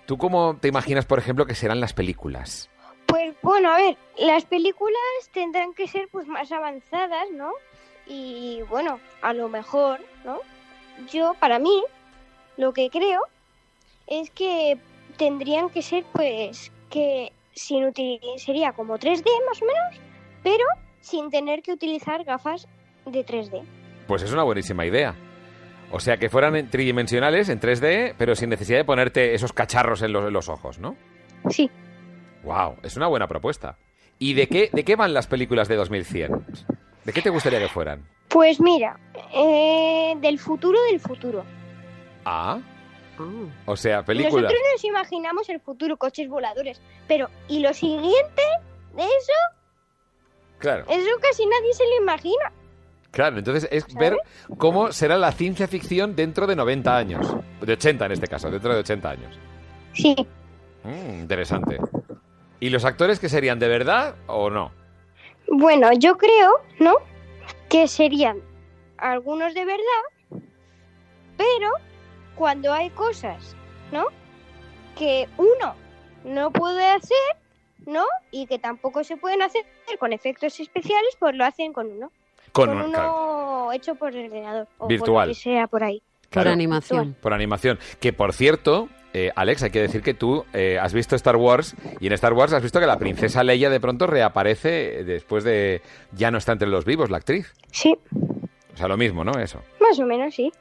¿tú cómo te imaginas, por ejemplo, que serán las películas? Pues bueno, a ver, las películas tendrán que ser pues más avanzadas, ¿no? Y bueno, a lo mejor, ¿no? Yo, para mí, lo que creo es que tendrían que ser pues que sin uti- sería como 3D más o menos, pero sin tener que utilizar gafas de 3D. Pues es una buenísima idea. O sea, que fueran en tridimensionales, en 3D, pero sin necesidad de ponerte esos cacharros en los, en los ojos, ¿no? Sí. Wow, es una buena propuesta. ¿Y de qué, de qué van las películas de 2100? ¿De qué te gustaría que fueran? Pues mira, eh, del futuro del futuro. Ah, o sea, películas. Nosotros nos imaginamos el futuro, coches voladores. Pero, ¿y lo siguiente de eso? Claro, Eso casi nadie se lo imagina. Claro. Entonces es ver cómo será la ciencia ficción dentro de 90 años. De 80 en este caso, dentro de 80 años. Sí. Mm, interesante. ¿Y los actores que serían de verdad o no? Bueno, yo creo, ¿no? Que serían algunos de verdad, pero cuando hay cosas, ¿no? Que uno no puede hacer, ¿no? Y que tampoco se pueden hacer con efectos especiales, pues lo hacen con uno. Con, Con, uno claro, hecho por el ordenador. O Virtual. Por lo que sea por ahí. claro, Por animación. por animación. Que por cierto, eh, Alex, hay que decir que tú eh, has visto Star Wars y en Star Wars has visto que la princesa Leia de pronto reaparece después de. Ya no está entre los vivos la actriz. Sí, O sea, lo mismo, ¿no? Eso. más o menos, sí.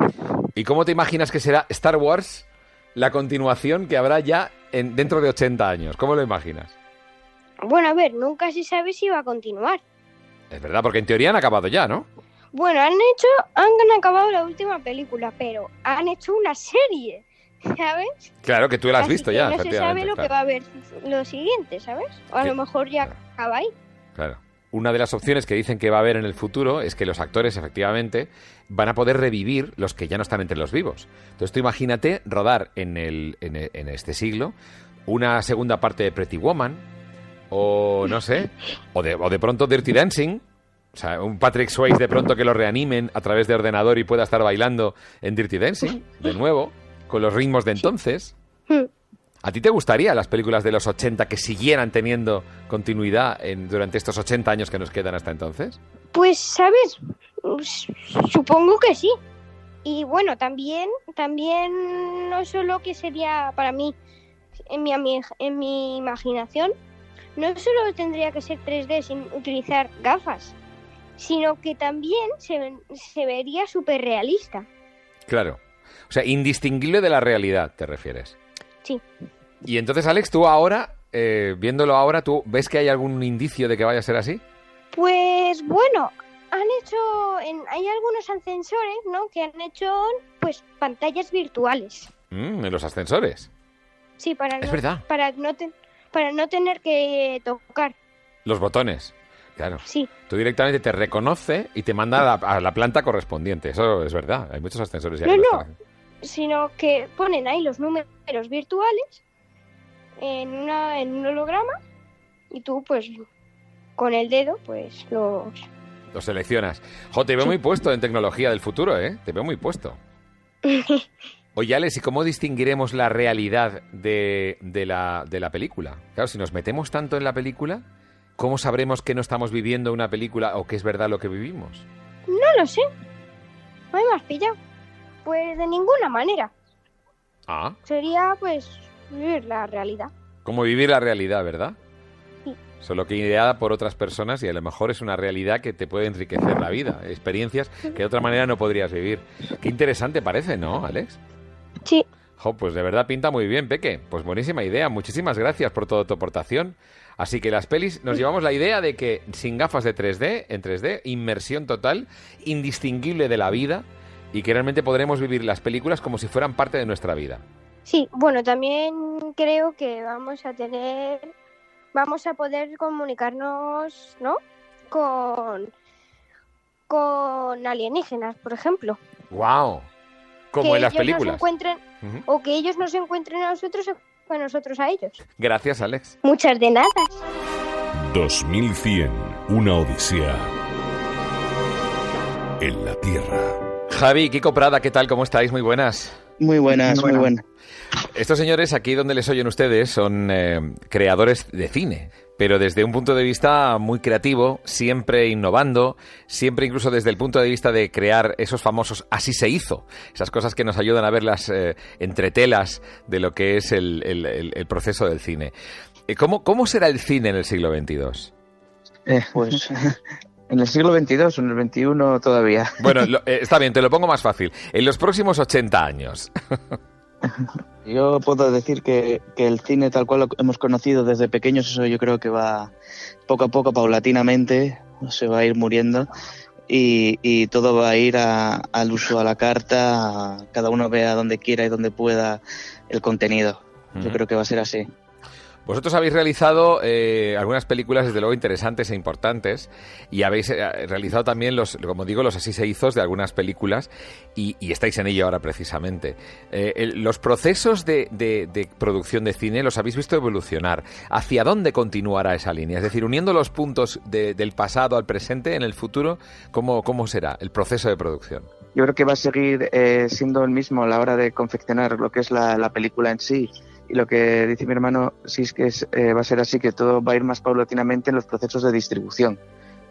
¿Y cómo te imaginas que será Star Wars la continuación que habrá ya en, dentro de 80 años? ¿Cómo lo imaginas? Bueno, a ver, nunca se sabe si va a continuar. Es verdad, porque en teoría han acabado ya, ¿no? Bueno, han hecho, han acabado la última película, pero han hecho una serie, ¿sabes? Claro que tú la has Así visto que ya, No se sabe lo que va a haber lo siguiente, ¿sabes? O a lo mejor ya claro. acaba ahí. Claro. Una de las opciones que dicen que va a haber en el futuro es que los actores, efectivamente, van a poder revivir los que ya no están entre los vivos. Entonces tú imagínate rodar en, el, en, en este siglo una segunda parte de Pretty Woman, o no sé, o de, o de pronto Dirty Dancing, o sea, un Patrick Swayze de pronto que lo reanimen a través de ordenador y pueda estar bailando en Dirty Dancing, de nuevo, con los ritmos de entonces. ¿A ti te gustaría las películas de los 80 que siguieran teniendo continuidad en, durante estos 80 años que nos quedan hasta entonces? Pues, ¿sabes? Supongo que sí. Y bueno, también, también no solo que sería para mí, en mi, en mi imaginación, no solo tendría que ser 3D sin utilizar gafas, sino que también se, se vería súper realista. Claro. O sea, indistinguible de la realidad, ¿te refieres? Sí. Y entonces, Alex, tú ahora, eh, viéndolo ahora, ¿tú ves que hay algún indicio de que vaya a ser así? Pues bueno, han hecho, en, hay algunos ascensores, ¿no? Que han hecho, pues, pantallas virtuales. Mm, en los ascensores. Sí, para Es no, verdad. para no, te- para no tener que tocar. Los botones. Claro. Sí, Tú directamente te reconoce y te manda a la, a la planta correspondiente. Eso es verdad. Hay muchos ascensores ya No, que no. están sino que ponen ahí los números virtuales en, una, en un holograma y tú, pues, con el dedo, pues, los... Lo seleccionas. Jo, te veo muy puesto en tecnología del futuro, ¿eh? Te veo muy puesto. Oye, Alex, ¿y cómo distinguiremos la realidad de, de la, de la película? Claro, si nos metemos tanto en la película, ¿cómo sabremos que no estamos viviendo una película o que es verdad lo que vivimos? No lo sé. No me has pillado. Pues de ninguna manera. Ah, Sería, pues, vivir la realidad. Como vivir la realidad, ¿verdad? Sí. Solo que ideada por otras personas y a lo mejor es una realidad que te puede enriquecer la vida, experiencias que de otra manera no podrías vivir. Qué interesante parece, ¿no, Alex? Sí. Jo, pues de verdad pinta muy bien, Peque. Pues buenísima idea. Muchísimas gracias por toda tu aportación. Así que las pelis nos llevamos la idea de que sin gafas de 3D, en 3D, inmersión total, indistinguible de la vida y que realmente podremos vivir las películas como si fueran parte de nuestra vida. Sí, bueno, también creo que vamos a tener, vamos a poder comunicarnos, ¿no? Con, con alienígenas, por ejemplo. ¡Wow! Como que en las ellos nos películas. encuentren, Ujú. o que ellos nos encuentren a nosotros o que nosotros a ellos. Gracias, Alex. Muchas de nada. 2100, una odisea en la Tierra. Javi, Kiko Prada, ¿qué tal? ¿Cómo estáis? Muy buenas. Muy buenas, muy buenas. Estos señores, aquí donde les oyen ustedes, son eh, creadores de cine, pero desde un punto de vista muy creativo, siempre innovando, siempre incluso desde el punto de vista de crear esos famosos así se hizo, esas cosas que nos ayudan a ver las eh, entretelas de lo que es el, el- proceso del cine. Eh, ¿Cómo, ¿Cómo será el cine en el siglo XXII? Eh, pues en el siglo XXII, en el XXI todavía. Bueno, lo- eh, está bien, te lo pongo más fácil. En los próximos 80 años. Yo puedo decir que, que el cine tal cual lo hemos conocido desde pequeños, eso yo creo que va poco a poco, paulatinamente, se va a ir muriendo y, y todo va a ir a- al uso a la carta, a- cada uno vea donde quiera y donde pueda el contenido. Yo creo que va a ser así. Vosotros habéis realizado eh, algunas películas, desde luego, interesantes e importantes, y habéis eh, realizado también, los, como digo, los así se hizo de algunas películas, y, estáis en ello ahora precisamente. Eh, los procesos de, de- producción de cine los habéis visto evolucionar. ¿Hacia dónde continuará esa línea? Es decir, uniendo los puntos de- del pasado al presente, en el futuro, ¿cómo, ¿cómo será el proceso de producción? Yo creo que va a seguir siendo el mismo a la hora de confeccionar lo que es la película en sí. Y lo que dice mi hermano, sí es que es, eh, va a ser así, que todo va a ir más paulatinamente en los procesos de distribución.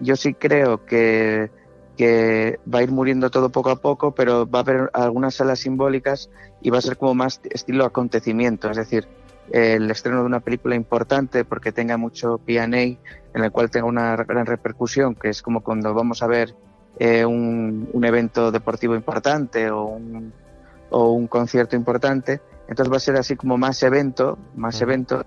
Yo sí creo que, que va a ir muriendo todo poco a poco, pero va a haber algunas salas simbólicas y va a ser como más estilo acontecimiento, es decir, el estreno de una película importante porque tenga mucho P&A, en el cual tenga una gran repercusión, que es como cuando vamos a ver eh, un, un evento deportivo importante o un, o un concierto importante. Entonces va a ser así como más evento, más evento.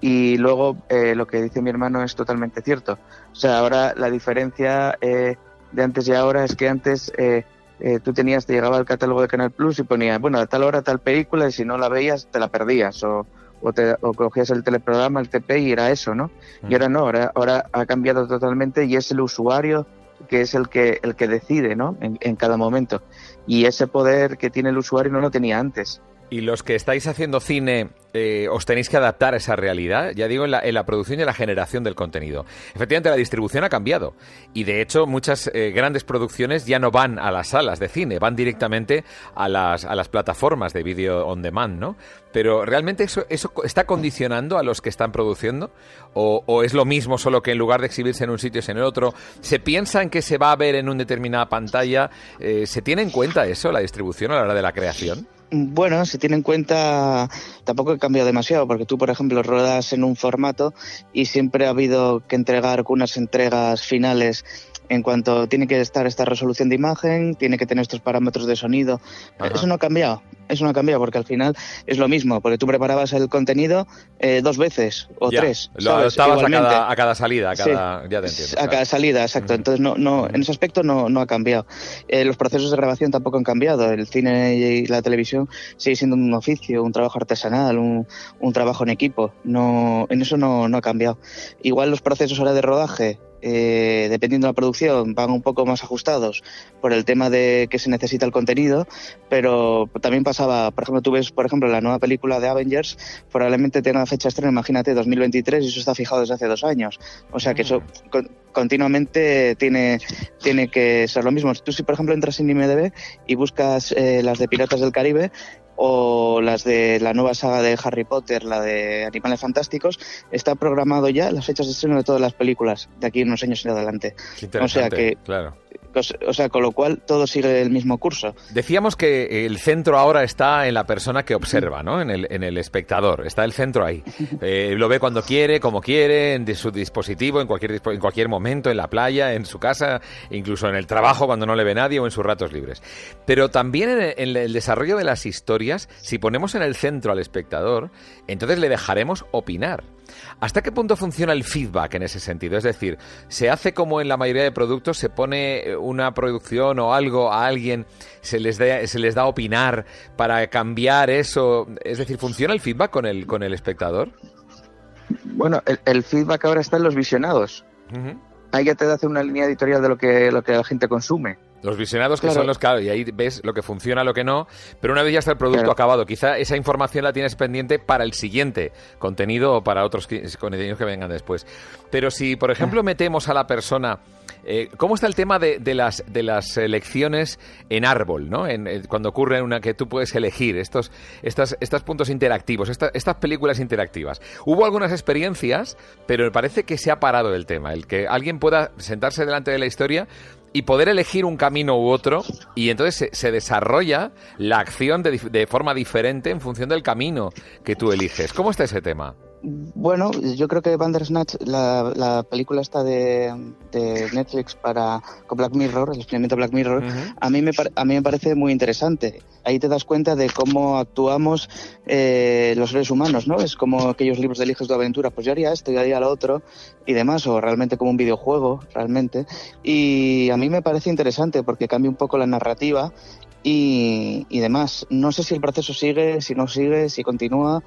Y luego eh, lo que dice mi hermano es totalmente cierto. O sea, ahora la diferencia eh, de antes y ahora es que antes eh, eh, tú tenías, te llegaba el catálogo de Canal Plus y ponía, bueno, a tal hora tal película y si no la veías te la perdías o, o, te, o cogías el teleprograma, el TP y era eso, ¿no? Y ahora no, ahora, ahora ha cambiado totalmente y es el usuario que es el que, el que decide, ¿no? En, en cada momento. Y ese poder que tiene el usuario no lo tenía antes. Y los que estáis haciendo cine, eh, os tenéis que adaptar a esa realidad, ya digo, en la, en la producción y en la generación del contenido. Efectivamente, la distribución ha cambiado. Y de hecho, muchas eh, grandes producciones ya no van a las salas de cine, van directamente a las, a las plataformas de vídeo on demand, ¿no? Pero ¿realmente eso, eso está condicionando a los que están produciendo? ¿O, o es lo mismo, solo que en lugar de exhibirse en un sitio es en el otro? ¿Se piensa en que se va a ver en una determinada pantalla? Eh, ¿Se tiene en cuenta eso, la distribución, a la hora de la creación? Bueno, se tiene en cuenta, tampoco ha cambiado demasiado, porque tú, por ejemplo, ruedas en un formato y siempre ha habido que entregar unas entregas finales en cuanto tiene que estar esta resolución de imagen, tiene que tener estos parámetros de sonido. Ajá. Eso no ha cambiado, eso no ha cambiado, porque al final es lo mismo, porque tú preparabas el contenido eh, dos veces o Ya, tres. Lo ¿sabes? adaptabas a cada, a cada salida, a Sí. cada... Ya te entiendo. A cada salida, exacto. Entonces, no, no, en ese aspecto no, no ha cambiado. Eh, los procesos de grabación tampoco han cambiado. El cine y la televisión sigue siendo un oficio, un trabajo artesanal, un, un trabajo en equipo. No, en eso no, no ha cambiado. Igual los procesos ahora de rodaje, eh, dependiendo de la producción, van un poco más ajustados por el tema de que se necesita el contenido, pero también pasaba, por ejemplo, tú ves, por ejemplo, la nueva película de Avengers, probablemente tenga fecha de estreno, imagínate, 2023, y eso está fijado desde hace dos años. O sea que eso con- continuamente tiene, tiene que ser lo mismo. Tú si, por ejemplo, entras en IMDB y buscas eh, las de Piratas del Caribe, o las de la nueva saga de Harry Potter, la de Animales Fantásticos, está programado ya las fechas de estreno de todas las películas de aquí en unos años en adelante. Qué interesante, o sea que- Claro. O sea, con lo cual todo sigue el mismo curso. Decíamos que el centro ahora está en la persona que observa, ¿no? En el, en el espectador. Está el centro ahí. Eh, lo ve cuando quiere, como quiere, en su dispositivo, en cualquier, en cualquier momento, en la playa, en su casa, incluso en el trabajo cuando no le ve nadie o en sus ratos libres. Pero también en el desarrollo de las historias, si ponemos en el centro al espectador, entonces le dejaremos opinar. ¿Hasta qué punto funciona el feedback en ese sentido? Es decir, ¿se hace como en la mayoría de productos? ¿Se pone una producción o algo a alguien, se les, da, se les da opinar para cambiar eso? Es decir, ¿funciona el feedback con el, con el espectador? Bueno, el, feedback ahora está en los visionados. Ahí ya te hace una línea editorial de lo que, lo que la gente consume. Los visionados que son los, claro, y ahí ves lo que funciona, lo que no, pero una vez ya está el producto acabado, quizá esa información la tienes pendiente para el siguiente contenido o para otros contenidos que vengan después. Pero si, por ejemplo, ah. metemos a la persona, eh, ¿cómo está el tema de, las, de las elecciones en árbol, ¿no? En, eh, cuando ocurre una que tú puedes elegir estos, estas, estos puntos interactivos, estas películas interactivas. Hubo algunas experiencias, pero me parece que se ha parado el tema, el que alguien pueda sentarse delante de la historia y poder elegir un camino u otro y entonces se, desarrolla la acción de, de, forma diferente en función del camino que tú eliges. ¿Cómo está ese tema? Bueno, yo creo que Bandersnatch, la, la película esta de, Netflix para con Black Mirror, el experimento Black Mirror, a, mí me, a mí me parece muy interesante. Ahí te das cuenta de cómo actuamos eh, los seres humanos, ¿no? Es como aquellos libros de Eliges de Aventura, pues yo haría esto, yo haría lo otro y demás, o realmente como un videojuego, realmente. Y a mí me parece interesante porque cambia un poco la narrativa y, y, demás. No sé si el proceso sigue, si no sigue, si continúa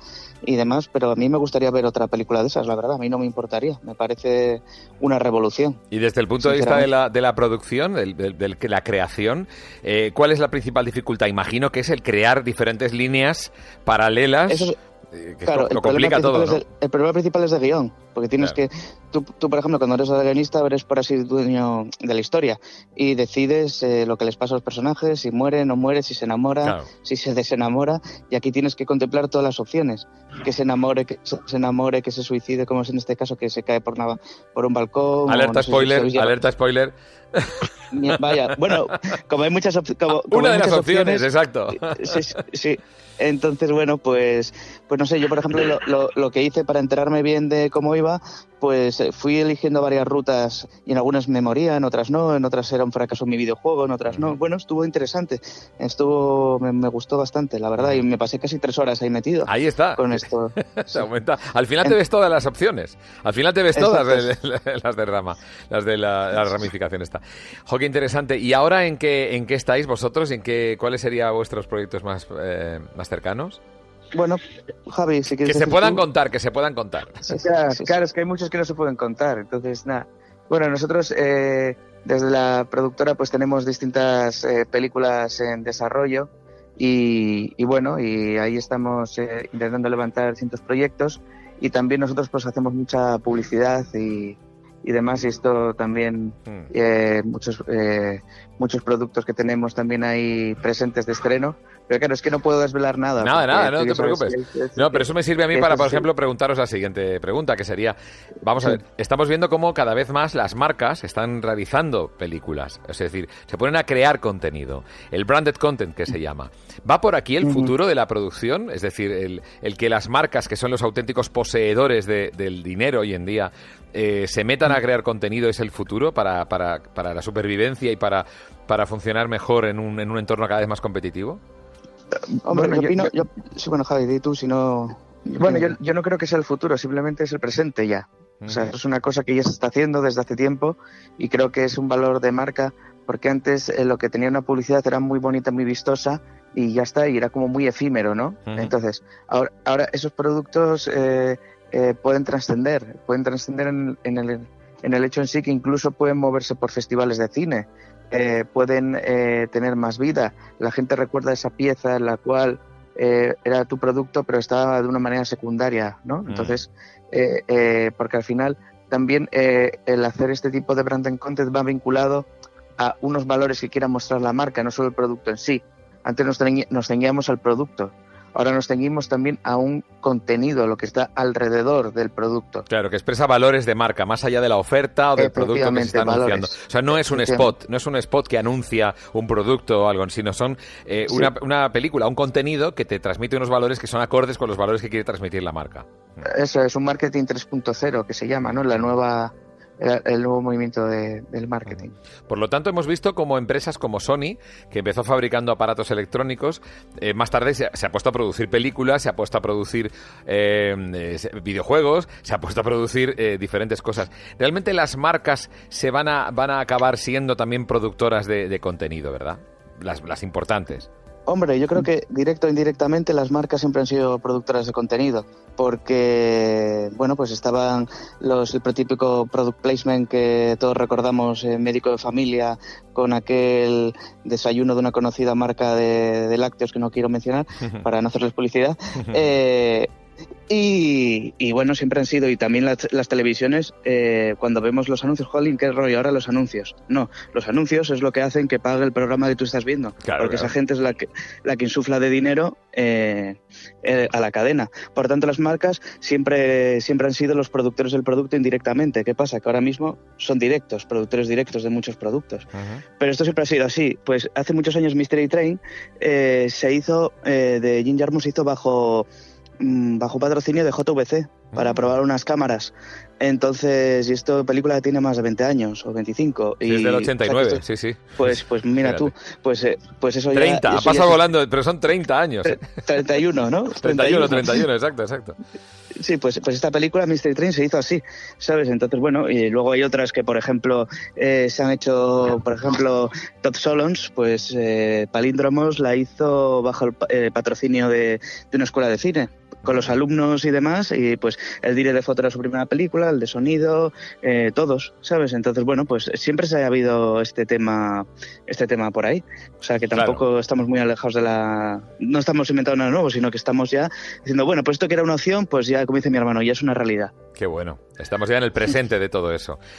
y demás, pero a mí me gustaría ver otra película de esas, la verdad, a mí no me importaría, me parece una revolución. Y desde el punto de vista de la, de la producción, de, la creación, eh, ¿cuál es la principal dificultad? Imagino que es el crear diferentes líneas paralelas. Eh, claro, el, problema todo, el, problema principal es de guion, porque tienes que, tú, tú, por ejemplo, cuando eres guionista, eres por así dueño de la historia y decides eh, lo que les pasa a los personajes, si muere, no muere, si se enamora, si se desenamora, y aquí tienes que contemplar todas las opciones, que se enamore, que se enamore, que se suicide, como es en este caso, que se cae por, nada, por un balcón. Alerta spoiler, alerta spoiler. Vaya, bueno, como hay muchas opciones. Una de las opciones, exacto. Sí, sí, Entonces, bueno, pues, pues no sé, yo por ejemplo lo, lo, que hice para enterarme bien de cómo iba, pues eh, fui eligiendo varias rutas y en algunas me moría, en otras no, en otras era un fracaso mi videojuego, en otras no. Bueno, estuvo interesante, estuvo, me, gustó bastante, la verdad, y me pasé casi tres horas ahí metido. Ahí está. Con esto. Se aumenta. Al final te ves todas las opciones, al final te ves todas las de rama, las de la, ramificación esta. Jo, qué interesante. ¿Y ahora en qué, en qué estáis vosotros? ¿En qué, ¿Cuáles serían vuestros proyectos más, eh, más cercanos? Bueno, Javi, si quieres. Que se puedan contar, que se puedan contar. claro, es que hay muchos que no se pueden contar. Entonces, nada. Bueno, nosotros eh, desde la productora pues tenemos distintas eh, películas en desarrollo y, bueno, y ahí estamos eh, intentando levantar distintos proyectos y también nosotros pues hacemos mucha publicidad y, y demás y esto también mm. muchos muchos productos que tenemos también ahí presentes de estreno pero claro, es que no puedo desvelar nada. Nada, nada, no te preocupes. no, pero eso me sirve a mí para, por ejemplo, preguntaros la siguiente pregunta, que sería, vamos a ver, estamos viendo cómo cada vez más las marcas están realizando películas, es decir, se ponen a crear contenido, el branded content que se llama. ¿Va por aquí el futuro de la producción? Es decir, el, el que las marcas, que son los auténticos poseedores del dinero hoy en día, eh, se metan a crear contenido es el futuro para, para, para la supervivencia y para, para funcionar mejor en un, en un entorno cada vez más competitivo? Hombre, bueno, yo, opino, yo, sí, bueno, Javi, di tú si no... Bueno, yo, yo no creo que sea el futuro, simplemente es el presente ya. O sea, es una cosa que ya se está haciendo desde hace tiempo y creo que es un valor de marca porque antes eh, lo que tenía una publicidad era muy bonita, muy vistosa y ya está, y era como muy efímero, ¿no? Entonces, ahora, ahora esos productos eh, eh, pueden trascender, pueden trascender en, en, el, en el hecho en sí que incluso pueden moverse por festivales de cine, eh, pueden eh, tener más vida. La gente recuerda esa pieza en la cual eh, era tu producto, pero estaba de una manera secundaria, ¿no? Mm. Entonces, porque al final también el hacer este tipo de branding content va vinculado a unos valores que quiera mostrar la marca, no solo el producto en sí. Antes nos, nos ceñíamos al producto. Ahora nos ceñimos también a un contenido, lo que está alrededor del producto. Claro, que expresa valores de marca, más allá de la oferta o del producto que se está anunciando. O sea, no es un spot, no es un spot que anuncia un producto o algo, sino son eh, una, una película, un contenido que te transmite unos valores que son acordes con los valores que quiere transmitir la marca. Eso es un marketing 3.0 que se llama, ¿no? La nueva el nuevo movimiento del marketing. Por lo tanto, hemos visto como empresas como Sony, que empezó fabricando aparatos electrónicos, eh, más tarde se, ha puesto a producir películas, se ha puesto a producir eh, eh, videojuegos, se ha puesto a producir diferentes cosas. Realmente las marcas se van a, van a acabar siendo también productoras de, de contenido, ¿verdad? Las, las importantes. Hombre, yo creo que directo o indirectamente las marcas siempre han sido productoras de contenido, porque, bueno, pues estaban los, el protípico product placement que todos recordamos en Médico de Familia, con aquel desayuno de una conocida marca de, lácteos que no quiero mencionar para no hacerles publicidad. eh, y, bueno, siempre han sido, y también las, televisiones, eh, cuando vemos los anuncios, jolín, qué rollo, ahora los anuncios. No, los anuncios es lo que hacen que pague el programa que tú estás viendo. porque esa gente es la que, la que insufla de dinero eh, eh, a la cadena. Por tanto, las marcas siempre, siempre han sido los productores del producto indirectamente. ¿Qué pasa? Que ahora mismo son directos, productores directos de muchos productos. Pero esto siempre ha sido así. Pues hace muchos años Mystery Train se hizo, de Jim Jarmusch se hizo bajo bajo patrocinio de JVC para mm. probar unas cámaras. Entonces, y esto película tiene más de 20 años o 25. y, Desde el 89, sí, sí. Pues, pues mira tú, pues, eh, pues eso 30, ya... 30, ha volando, pero son 30 años. 31, ¿no? 31, 31, exacto, exacto. Sí, pues, pues esta película, Mystery Train, se hizo así, ¿sabes? Entonces, bueno, y luego hay otras que, por ejemplo, eh, se han hecho, por ejemplo, Top Solons, pues eh, Palíndromos la hizo bajo el patrocinio de, de una escuela de cine con los alumnos y demás, y pues el dire de foto era su primera película, el de sonido, eh, todos, ¿sabes? Entonces, bueno, pues siempre se ha habido este tema, este tema por ahí. O sea que tampoco estamos muy alejados de la. No estamos inventando nada nuevo, sino que estamos ya diciendo, bueno, pues esto que era una opción, pues ya, como dice mi hermano, ya es una realidad. Qué bueno. Estamos ya en el presente de todo eso.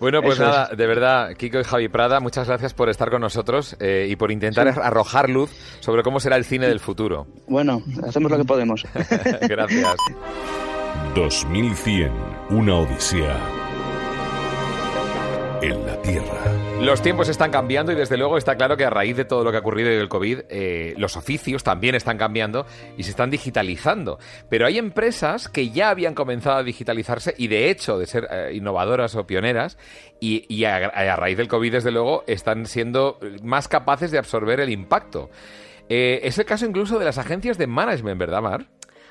Bueno, pues nada, de verdad, Kiko y Javi Prada, muchas gracias por estar con nosotros eh, y por intentar arrojar luz sobre cómo será el cine del futuro. Bueno, hacemos lo que podemos. gracias. 2100, una odisea en la Tierra. Los tiempos están cambiando y desde luego está claro que a raíz de todo lo que ha ocurrido del COVID, eh, los oficios también están cambiando y se están digitalizando. Pero hay empresas que ya habían comenzado a digitalizarse y de hecho de ser eh, innovadoras o pioneras y, a, raíz del COVID desde luego están siendo más capaces de absorber el impacto. Eh, es el caso incluso de las agencias de management, ¿verdad, Mar?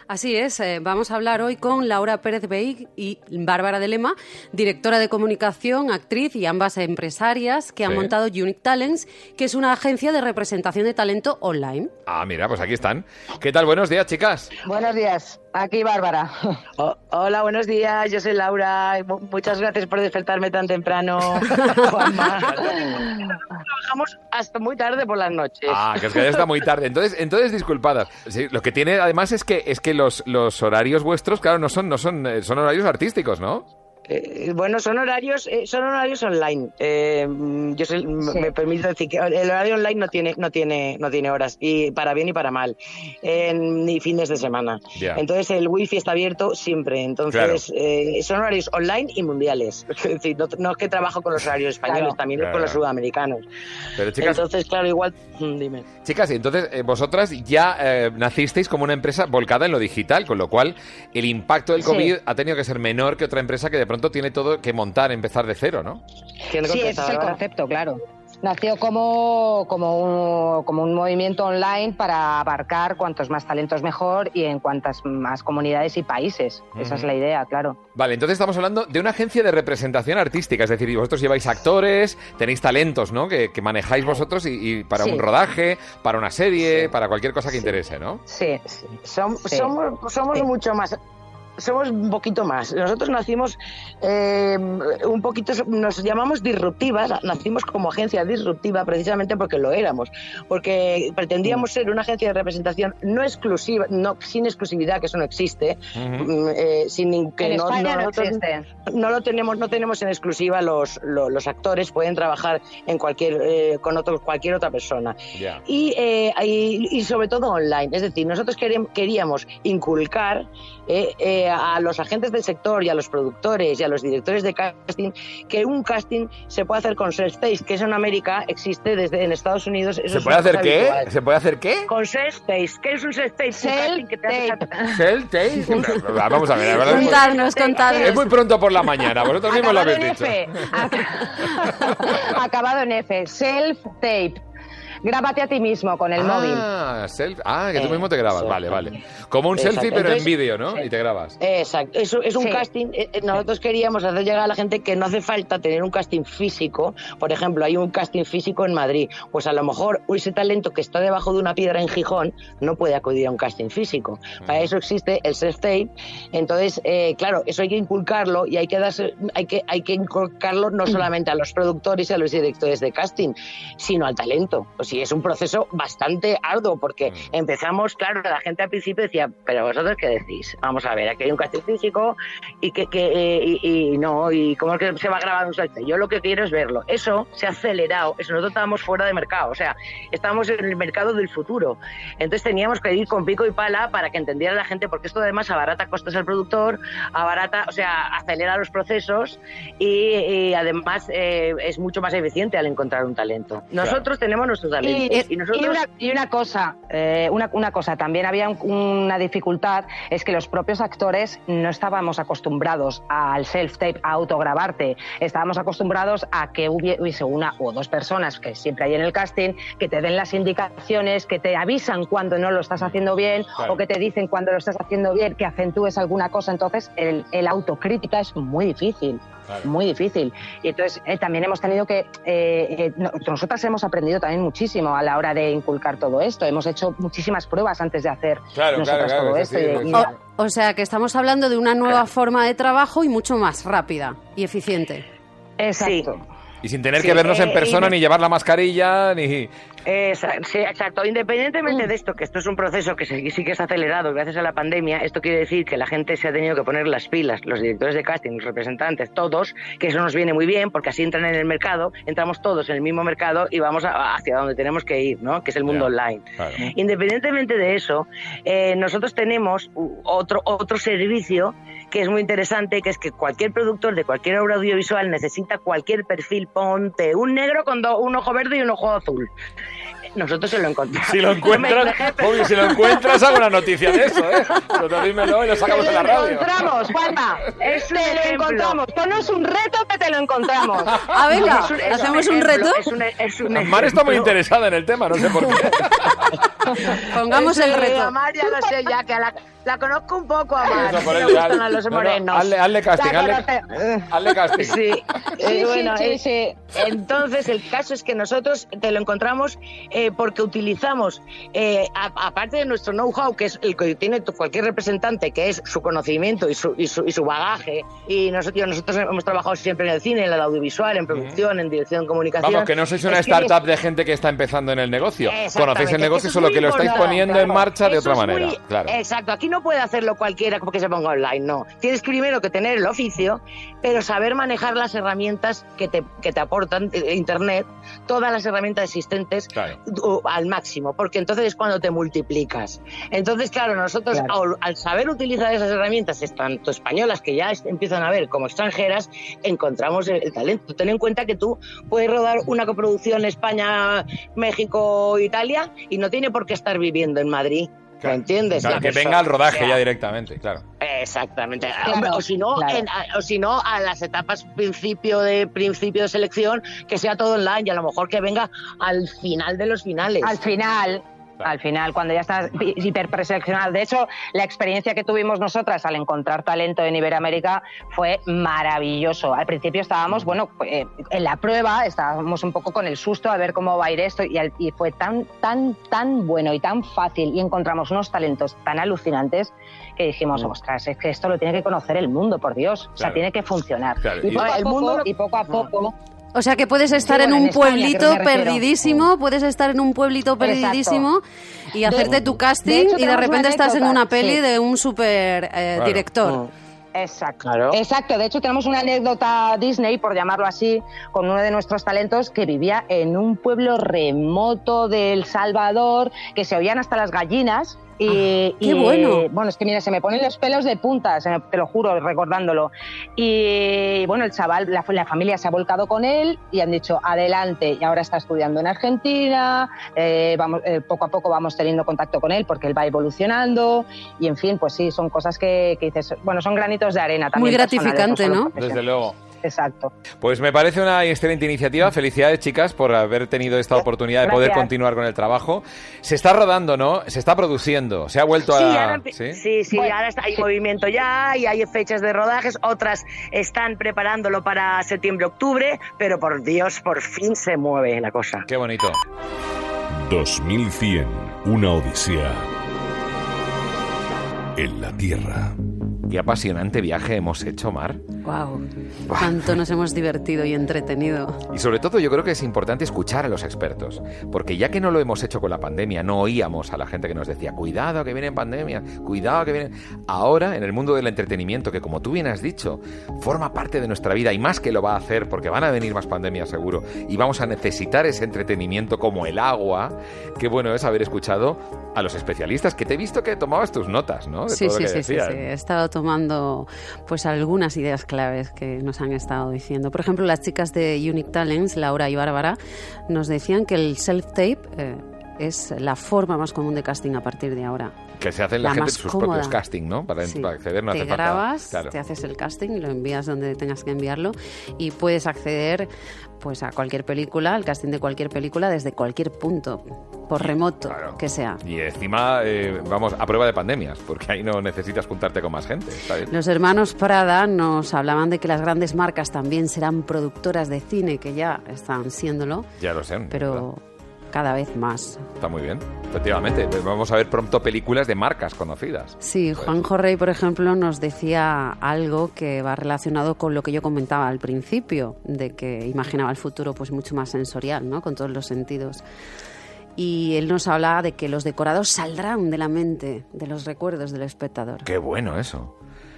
Así es, eh, vamos a hablar hoy con Laura Pérez Beig y Bárbara de Lema, directora de comunicación, actriz y ambas empresarias que han montado Unique Talents, que es una agencia de representación de talento online. Ah, mira, pues aquí están. ¿Qué tal? Buenos días, chicas. Buenos días. Aquí Bárbara. hola, buenos días. Yo soy Laura. Muchas gracias por despertarme tan temprano. Trabajamos hasta muy tarde por las noches. Ah, que es que ya está muy tarde. Entonces, entonces disculpadas. lo que tiene además es que es que los, los horarios vuestros, claro, no son no son eh, son horarios artísticos, ¿no? Eh, bueno, son horarios, eh, son horarios online. Eh, yo me permito decir que el horario online no tiene, no tiene, no tiene horas y para bien y para mal, ni fines de semana. Entonces el wifi está abierto siempre. Entonces son horarios online y mundiales. Es decir, no, es que trabajo con los horarios españoles, también con los sudamericanos. Pero chicas, entonces claro, igual, mm, dime. Chicas, entonces vosotras ya nacisteis como una empresa volcada en lo digital, con lo cual el impacto del COVID ha tenido que ser menor que otra empresa que de pronto tiene todo que montar, empezar de cero, ¿no? Sí, ese es el concepto, claro. Nació como, como, un, como un movimiento online para abarcar cuantos más talentos mejor y en cuantas más comunidades y países. Esa es la idea, claro. Vale, entonces estamos hablando de una agencia de representación artística, es decir, vosotros lleváis actores, tenéis talentos, ¿no? Que, manejáis vosotros y, para un rodaje, para una serie, para cualquier cosa que interese, ¿no? Sí, somos, somos mucho más somos un poquito más. Nosotros nacimos eh, un poquito, nos llamamos disruptivas, nacimos como agencia disruptiva precisamente porque lo éramos, porque pretendíamos ser una agencia de representación no exclusiva, no sin exclusividad, que eso no existe, mm, eh, sin que En no, España no nosotros existe. no lo tenemos, no tenemos en exclusiva los, los, los actores, pueden trabajar en cualquier, eh, con otro, cualquier otra persona y, eh, y, y sobre todo online. Es decir, nosotros queríamos, queríamos inculcar eh, a los agentes del sector y a los productores y a los directores de casting que un casting se puede hacer con self-taste, que eso en América existe desde en Estados Unidos. eso ¿Se puede hacer qué? habitual. ¿Se puede hacer qué? Con self-taste. ¿Qué es un hace- Self-tape. Vamos a ver, la verdad Contadnos, contadnos. Es muy pronto por la mañana, vosotros mismos lo Acabado habéis en dicho. F. Acabado en F. Self-tape. Grábate a ti mismo con el móvil. Ah, self- ah, que tú mismo te grabas. Vale, vale. Como un Exacto. selfie, pero en vídeo, ¿no? Y te grabas. Exacto, es un Sí. casting. eh, eh, Nosotros queríamos hacer llegar a la gente que no hace falta tener un casting físico. Por ejemplo, hay un casting físico en Madrid. Pues a lo mejor ese talento que está debajo de una piedra en Gijón no puede acudir a un casting físico. Para eso existe el self-tape. Entonces, eh, claro, eso hay que inculcarlo y hay que, darse, hay, que, hay que inculcarlo no solamente a los productores y a los directores de casting, sino al talento. Sí, es un proceso bastante arduo porque empezamos, claro, la gente al principio decía, pero vosotros qué decís? Vamos a ver, aquí hay un casting físico y que, que eh, y, y no, y cómo es que se va a grabar un salto. Yo lo que quiero es verlo. Eso se ha acelerado, eso nosotros estábamos fuera de mercado, o sea, estábamos en el mercado del futuro. Entonces teníamos que ir con pico y pala para que entendiera la gente, porque esto además abarata costes al productor, abarata, o sea, acelera los procesos y, y además eh, es mucho más eficiente al encontrar un talento. Nosotros tenemos nuestros Y, talentos y, y nosotros una, y una cosa, eh, una, una cosa, también había un- una dificultad, es que los propios actores no estábamos acostumbrados al self-tape, a autograbarte. Estábamos acostumbrados a que hubie- hubiese una o dos personas, que siempre hay en el casting, que te den las indicaciones, que te avisan cuando no lo estás haciendo bien Claro. o que te dicen cuando lo estás haciendo bien, que acentúes alguna cosa. Entonces, el, el autocrítica es muy difícil. Claro. Muy difícil. Y entonces eh, también hemos tenido que, eh, eh, no- nosotras hemos aprendido también muchísimo a la hora de inculcar todo esto. Hemos hecho muchísimas pruebas antes de hacer Claro, claro, todo esto. y- O, o sea que estamos hablando de una nueva forma de trabajo y mucho más rápida y eficiente. Exacto. Y sin tener Sí, que vernos en eh, persona, y- ni llevar la mascarilla, ni... Sí, exacto. Independientemente de esto, que esto es un proceso que sí, sí que está acelerado gracias a la pandemia, esto quiere decir que la gente se ha tenido que poner las pilas, los directores de casting, los representantes, todos, que eso nos viene muy bien porque así entran en el mercado, entramos todos en el mismo mercado y vamos a- hacia donde tenemos que ir, ¿no? Que es el mundo online. Claro. Independientemente de eso, eh, nosotros tenemos otro, otro servicio que es muy interesante, que es que cualquier productor de cualquier obra audiovisual necesita cualquier perfil, ponte un negro con do- un ojo verde y un ojo azul. Nosotros se lo encontramos. Si lo encuentras, obvio, si lo encuentras, hago una noticia de eso, ¿eh? Pero dímelo y lo sacamos en la Te lo radio. encontramos, Juanma. Es un te lo encontramos. Ponos un reto que te lo encontramos. Ah, venga, Es un- es ¿hacemos un reto? Es un, es un Mar está muy interesada en el tema, no sé por qué. Pongamos el reto. a Mar ya lo sé, ya que a la, la conozco un poco a Mar. Eso, por eso, gustan a los no, no, morenos. hazle, hazle casting, hazle, casting. Sí, Sí, eh, sí, bueno, sí, eh, sí. Entonces, el caso es que nosotros te lo encontramos eh, porque utilizamos, eh, aparte de nuestro know-how, que es el que tiene tu- cualquier representante, que es su conocimiento y su, y su, y su bagaje, y nosotros, nosotros hemos trabajado siempre en el cine, en el audiovisual, en producción, en dirección de comunicación. Vamos, que no sois una Es que startup de gente que está empezando en el negocio. Conocéis el negocio, solo que lo estáis poniendo en marcha de Eso otra manera. muy- Claro. Exacto, aquí no puede hacerlo cualquiera porque se ponga online, no. Tienes primero que tener el oficio, pero saber manejar las herramientas que te, que te aportan eh, Internet, todas las herramientas existentes Claro. al máximo, porque entonces es cuando te multiplicas. Entonces, claro, nosotros Claro. Al, al saber utilizar esas herramientas, tanto españolas que ya es- empiezan a ver como extranjeras, encontramos el, el talento. Ten en cuenta que tú puedes rodar una coproducción España, México, Italia y no tiene por qué estar viviendo en Madrid. ¿Me entiendes? Claro, que venga al rodaje O sea, ya directamente, claro. Exactamente. Claro, o si no, claro. en- a- o si no, a las etapas principio de principio de selección, que sea todo online y a lo mejor que venga al final de los finales. Al final, Al final, cuando ya estás hiperpreseleccionado. De hecho, la experiencia que tuvimos nosotras al encontrar talento en Iberoamérica fue maravilloso. Al principio estábamos, bueno, eh, en la prueba, estábamos un poco con el susto a ver cómo va a ir esto y, y fue tan, tan, tan bueno y tan fácil y encontramos unos talentos tan alucinantes que dijimos, mm. ostras, es que esto lo tiene que conocer el mundo, por Dios. O sea, tiene que funcionar. Y, poco el mundo, y poco a poco o sea que puedes estar en un pueblito perdidísimo, puedes estar en un pueblito perdidísimo y hacerte tu casting y de repente estás en una peli de un super eh, director. Exacto. Exacto. De hecho, tenemos una anécdota Disney, por llamarlo así, con uno de nuestros talentos que vivía en un pueblo remoto del Salvador, que se oían hasta las gallinas y, ¡Qué bueno! Bueno, es que mira, se me ponen los pelos de punta, te lo juro, recordándolo. Y bueno, el chaval, la, familia se ha volcado con él y han dicho adelante. Y ahora está estudiando en Argentina. Eh, vamos, eh, poco a poco vamos teniendo contacto con él porque él va evolucionando. Y en fin, pues sí, son cosas que, que dices, bueno, son granitos de arena también. Muy gratificante, ¿no? Desde luego. Exacto. Pues me parece una excelente iniciativa. Felicidades, chicas, por haber tenido esta oportunidad de poder continuar con el trabajo. Se está rodando, ¿no? Se está produciendo. Se ha vuelto a. sí, sí, ahora está, hay movimiento ya y hay fechas de rodajes. Otras están preparándolo para septiembre-octubre, pero por Dios, por fin se mueve la cosa. Qué bonito. 2100, una odisea en la Tierra. Qué apasionante viaje hemos hecho, Mar. Wow, cuánto nos hemos divertido y entretenido. Y sobre todo yo creo que es importante escuchar a los expertos, porque ya que no lo hemos hecho con la pandemia, no oíamos a la gente que nos decía, cuidado que viene pandemia, cuidado que viene... Ahora, en el mundo del entretenimiento, que como tú bien has dicho, forma parte de nuestra vida y más que lo va a hacer, porque van a venir más pandemias seguro, y vamos a necesitar ese entretenimiento como el agua, qué bueno es haber escuchado a los especialistas, que te he visto que tomabas tus notas, ¿no? sí, sí, sí, sí, he estado tomando pues algunas ideas claves que nos han estado diciendo. Por ejemplo, las chicas de Unique Talents, Laura y Bárbara, nos decían que el self-tape eh, es la forma más común de casting a partir de ahora. Que se hacen la, gente sus propios casting, ¿no? Para, acceder no te grabas, te haces el casting y lo envías donde tengas que enviarlo y puedes acceder pues a cualquier película, al casting de cualquier película desde cualquier punto, por remoto que sea. Y encima, eh, vamos, a prueba de pandemias, porque ahí no necesitas juntarte con más gente. Los hermanos Prada nos hablaban de que las grandes marcas también serán productoras de cine, que ya están siéndolo. Ya lo sé. Pero cada vez más. Está muy bien, efectivamente. Pues vamos a ver pronto películas de marcas conocidas. Sí, pues Juan Rey, por ejemplo, nos decía algo que va relacionado con lo que yo comentaba al principio, de que imaginaba el futuro pues mucho más sensorial, ¿no? Con todos los sentidos. Y él nos hablaba de que los decorados saldrán de la mente, de los recuerdos del espectador. Qué bueno eso.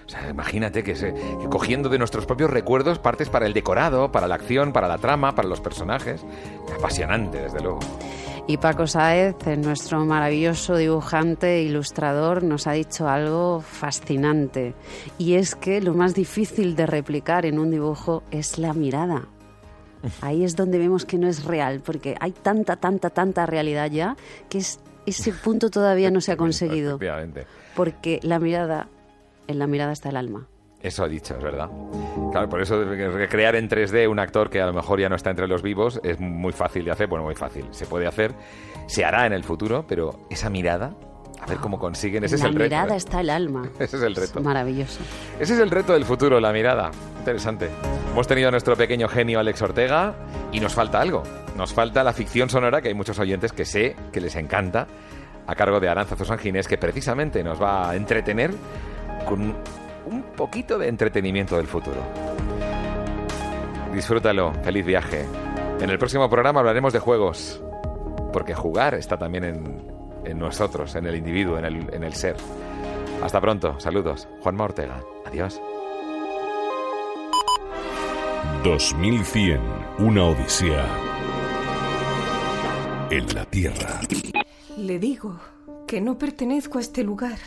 O sea, imagínate que, se, cogiendo de nuestros propios recuerdos partes para el decorado, para la acción, para la trama, para los personajes. Apasionante, desde luego. Y Paco Saez, nuestro maravilloso dibujante e ilustrador, nos ha dicho algo fascinante. Y es que lo más difícil de replicar en un dibujo es la mirada. Ahí es donde vemos que no es real, porque hay tanta, tanta, tanta realidad ya que ese punto todavía no se ha conseguido. Porque la mirada en la mirada está el alma. Eso ha dicho, es verdad. Claro, por eso recrear en 3D un actor que a lo mejor ya no está entre los vivos es muy fácil de hacer. Bueno, muy fácil. Se puede hacer, se hará en el futuro, pero esa mirada, a ver cómo consiguen. Ese es el reto. La mirada ¿eh? está el alma. Ese es el reto. maravilloso. Ese es el reto del futuro, la mirada. Interesante. Hemos tenido a nuestro pequeño genio Alex Ortega y nos falta algo. Nos falta la ficción sonora que hay muchos oyentes que sé que les encanta a cargo de Aranza San que precisamente nos va a entretener con un poquito de entretenimiento del futuro. Disfrútalo, feliz viaje. En el próximo programa hablaremos de juegos, porque jugar está también en, nosotros, en el individuo, en el, en el ser. Hasta pronto, saludos. Juanma Ortega, adiós. 2100, una odisea en la Tierra. Le digo que no pertenezco a este lugar.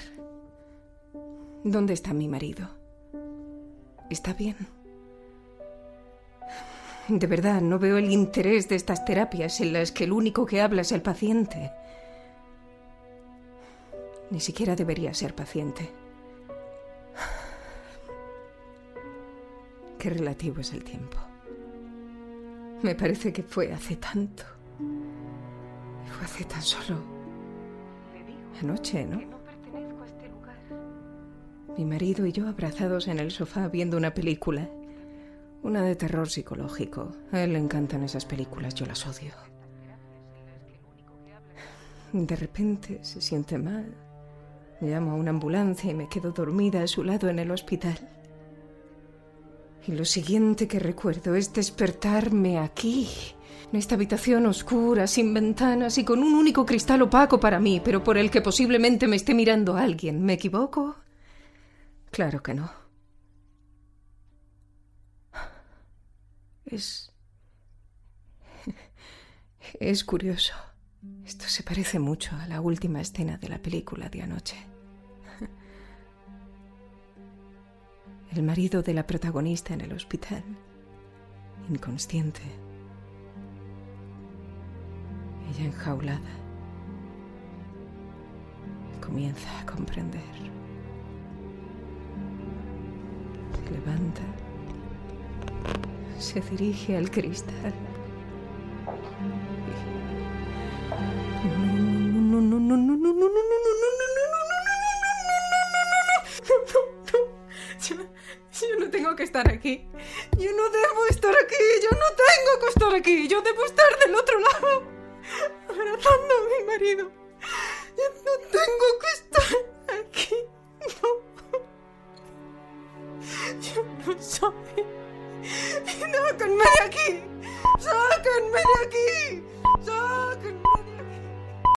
¿Dónde está mi marido? ¿Está bien? De verdad, no veo el interés de estas terapias en las que el único que habla es el paciente. Ni siquiera debería ser paciente. Qué relativo es el tiempo. Me parece que fue hace tanto. Fue hace tan solo Anoche, ¿no? Mi marido y yo abrazados en el sofá viendo una película. Una de terror psicológico. A él le encantan esas películas, yo las odio. De repente se siente mal. Llamo a una ambulancia y me quedo dormida a su lado en el hospital. Y lo siguiente que recuerdo es despertarme aquí, en esta habitación oscura, sin ventanas y con un único cristal opaco para mí, pero por el que posiblemente me esté mirando alguien. ¿Me equivoco? Claro que no. Es... Es curioso. Esto se parece mucho a la última escena de la película de anoche. El marido de la protagonista en el hospital, inconsciente. Ella enjaulada. Comienza a comprender. Levanta. Se dirige al cristal. No, no, no, no, no, no, no, no, no, no, no, no, no, Yo, yo no tengo que estar aquí. Yo no debo estar aquí. Yo no tengo que estar aquí. Yo debo estar del otro lado. Abrazando a mi marido. Yo no tengo Sorry. Hinakan mo, Jackie! Sa akin, Jackie! Sa akin,